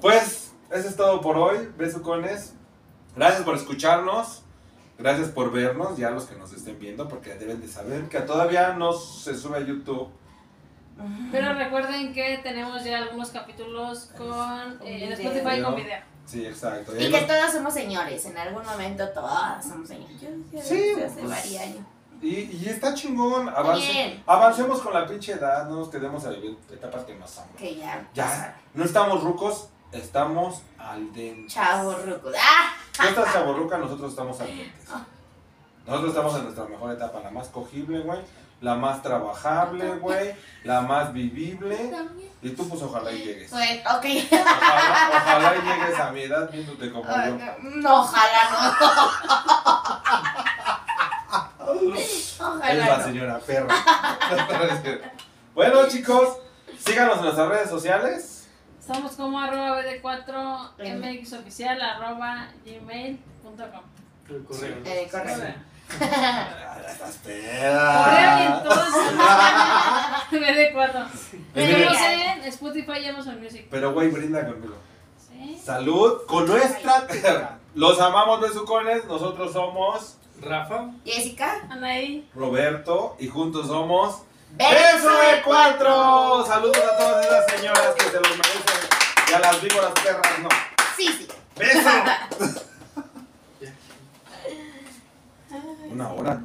Pues, eso es todo por hoy, besucones. Gracias por escucharnos. Gracias por vernos, ya los que nos estén viendo, porque deben de saber que todavía no se sube a YouTube. Pero recuerden que tenemos ya algunos capítulos con, Con eh, en. Spotify con video. Sí, exacto. Y que todos somos señores, en algún momento todos somos señores. Yo Sí, hace pues, varios años. Y, y está chingón. avance- bien. avancemos con la pinche edad. No nos quedemos a vivir etapas que no son. Que ya. Ya, no estamos rucos, estamos al dente. Chavo ruco. ¡Ah! Tú estás chaborruca, nosotros estamos al dente. Nosotros estamos en nuestra mejor etapa, la más cogible, güey. La más trabajable, güey. La más vivible. Y tú, pues, ojalá y llegues. Pues, ok. Ojalá, ojalá y llegues a mi edad viéndote como yo. No, ojalá no. Es la no. señora perra. [laughs] bueno, chicos, síganos en nuestras redes sociales. Estamos como arroba BD4 MX oficial arroba gmail.com. El correo. Eh, Correo y perra. entonces BD4. Es Estamos bien. en Spotify y Amazon Music. Pero, güey, brinda conmigo. ¿Sí? Salud con nuestra tierra. Los amamos, besucones. Nosotros somos Rafa. Jessica. Anaí. Roberto y juntos somos Beso de cuatro. Saludos a todas esas señoras que se los merecen. Y a las víboras perras, no. Sí, sí. ¡Beso! [laughs] Una hora.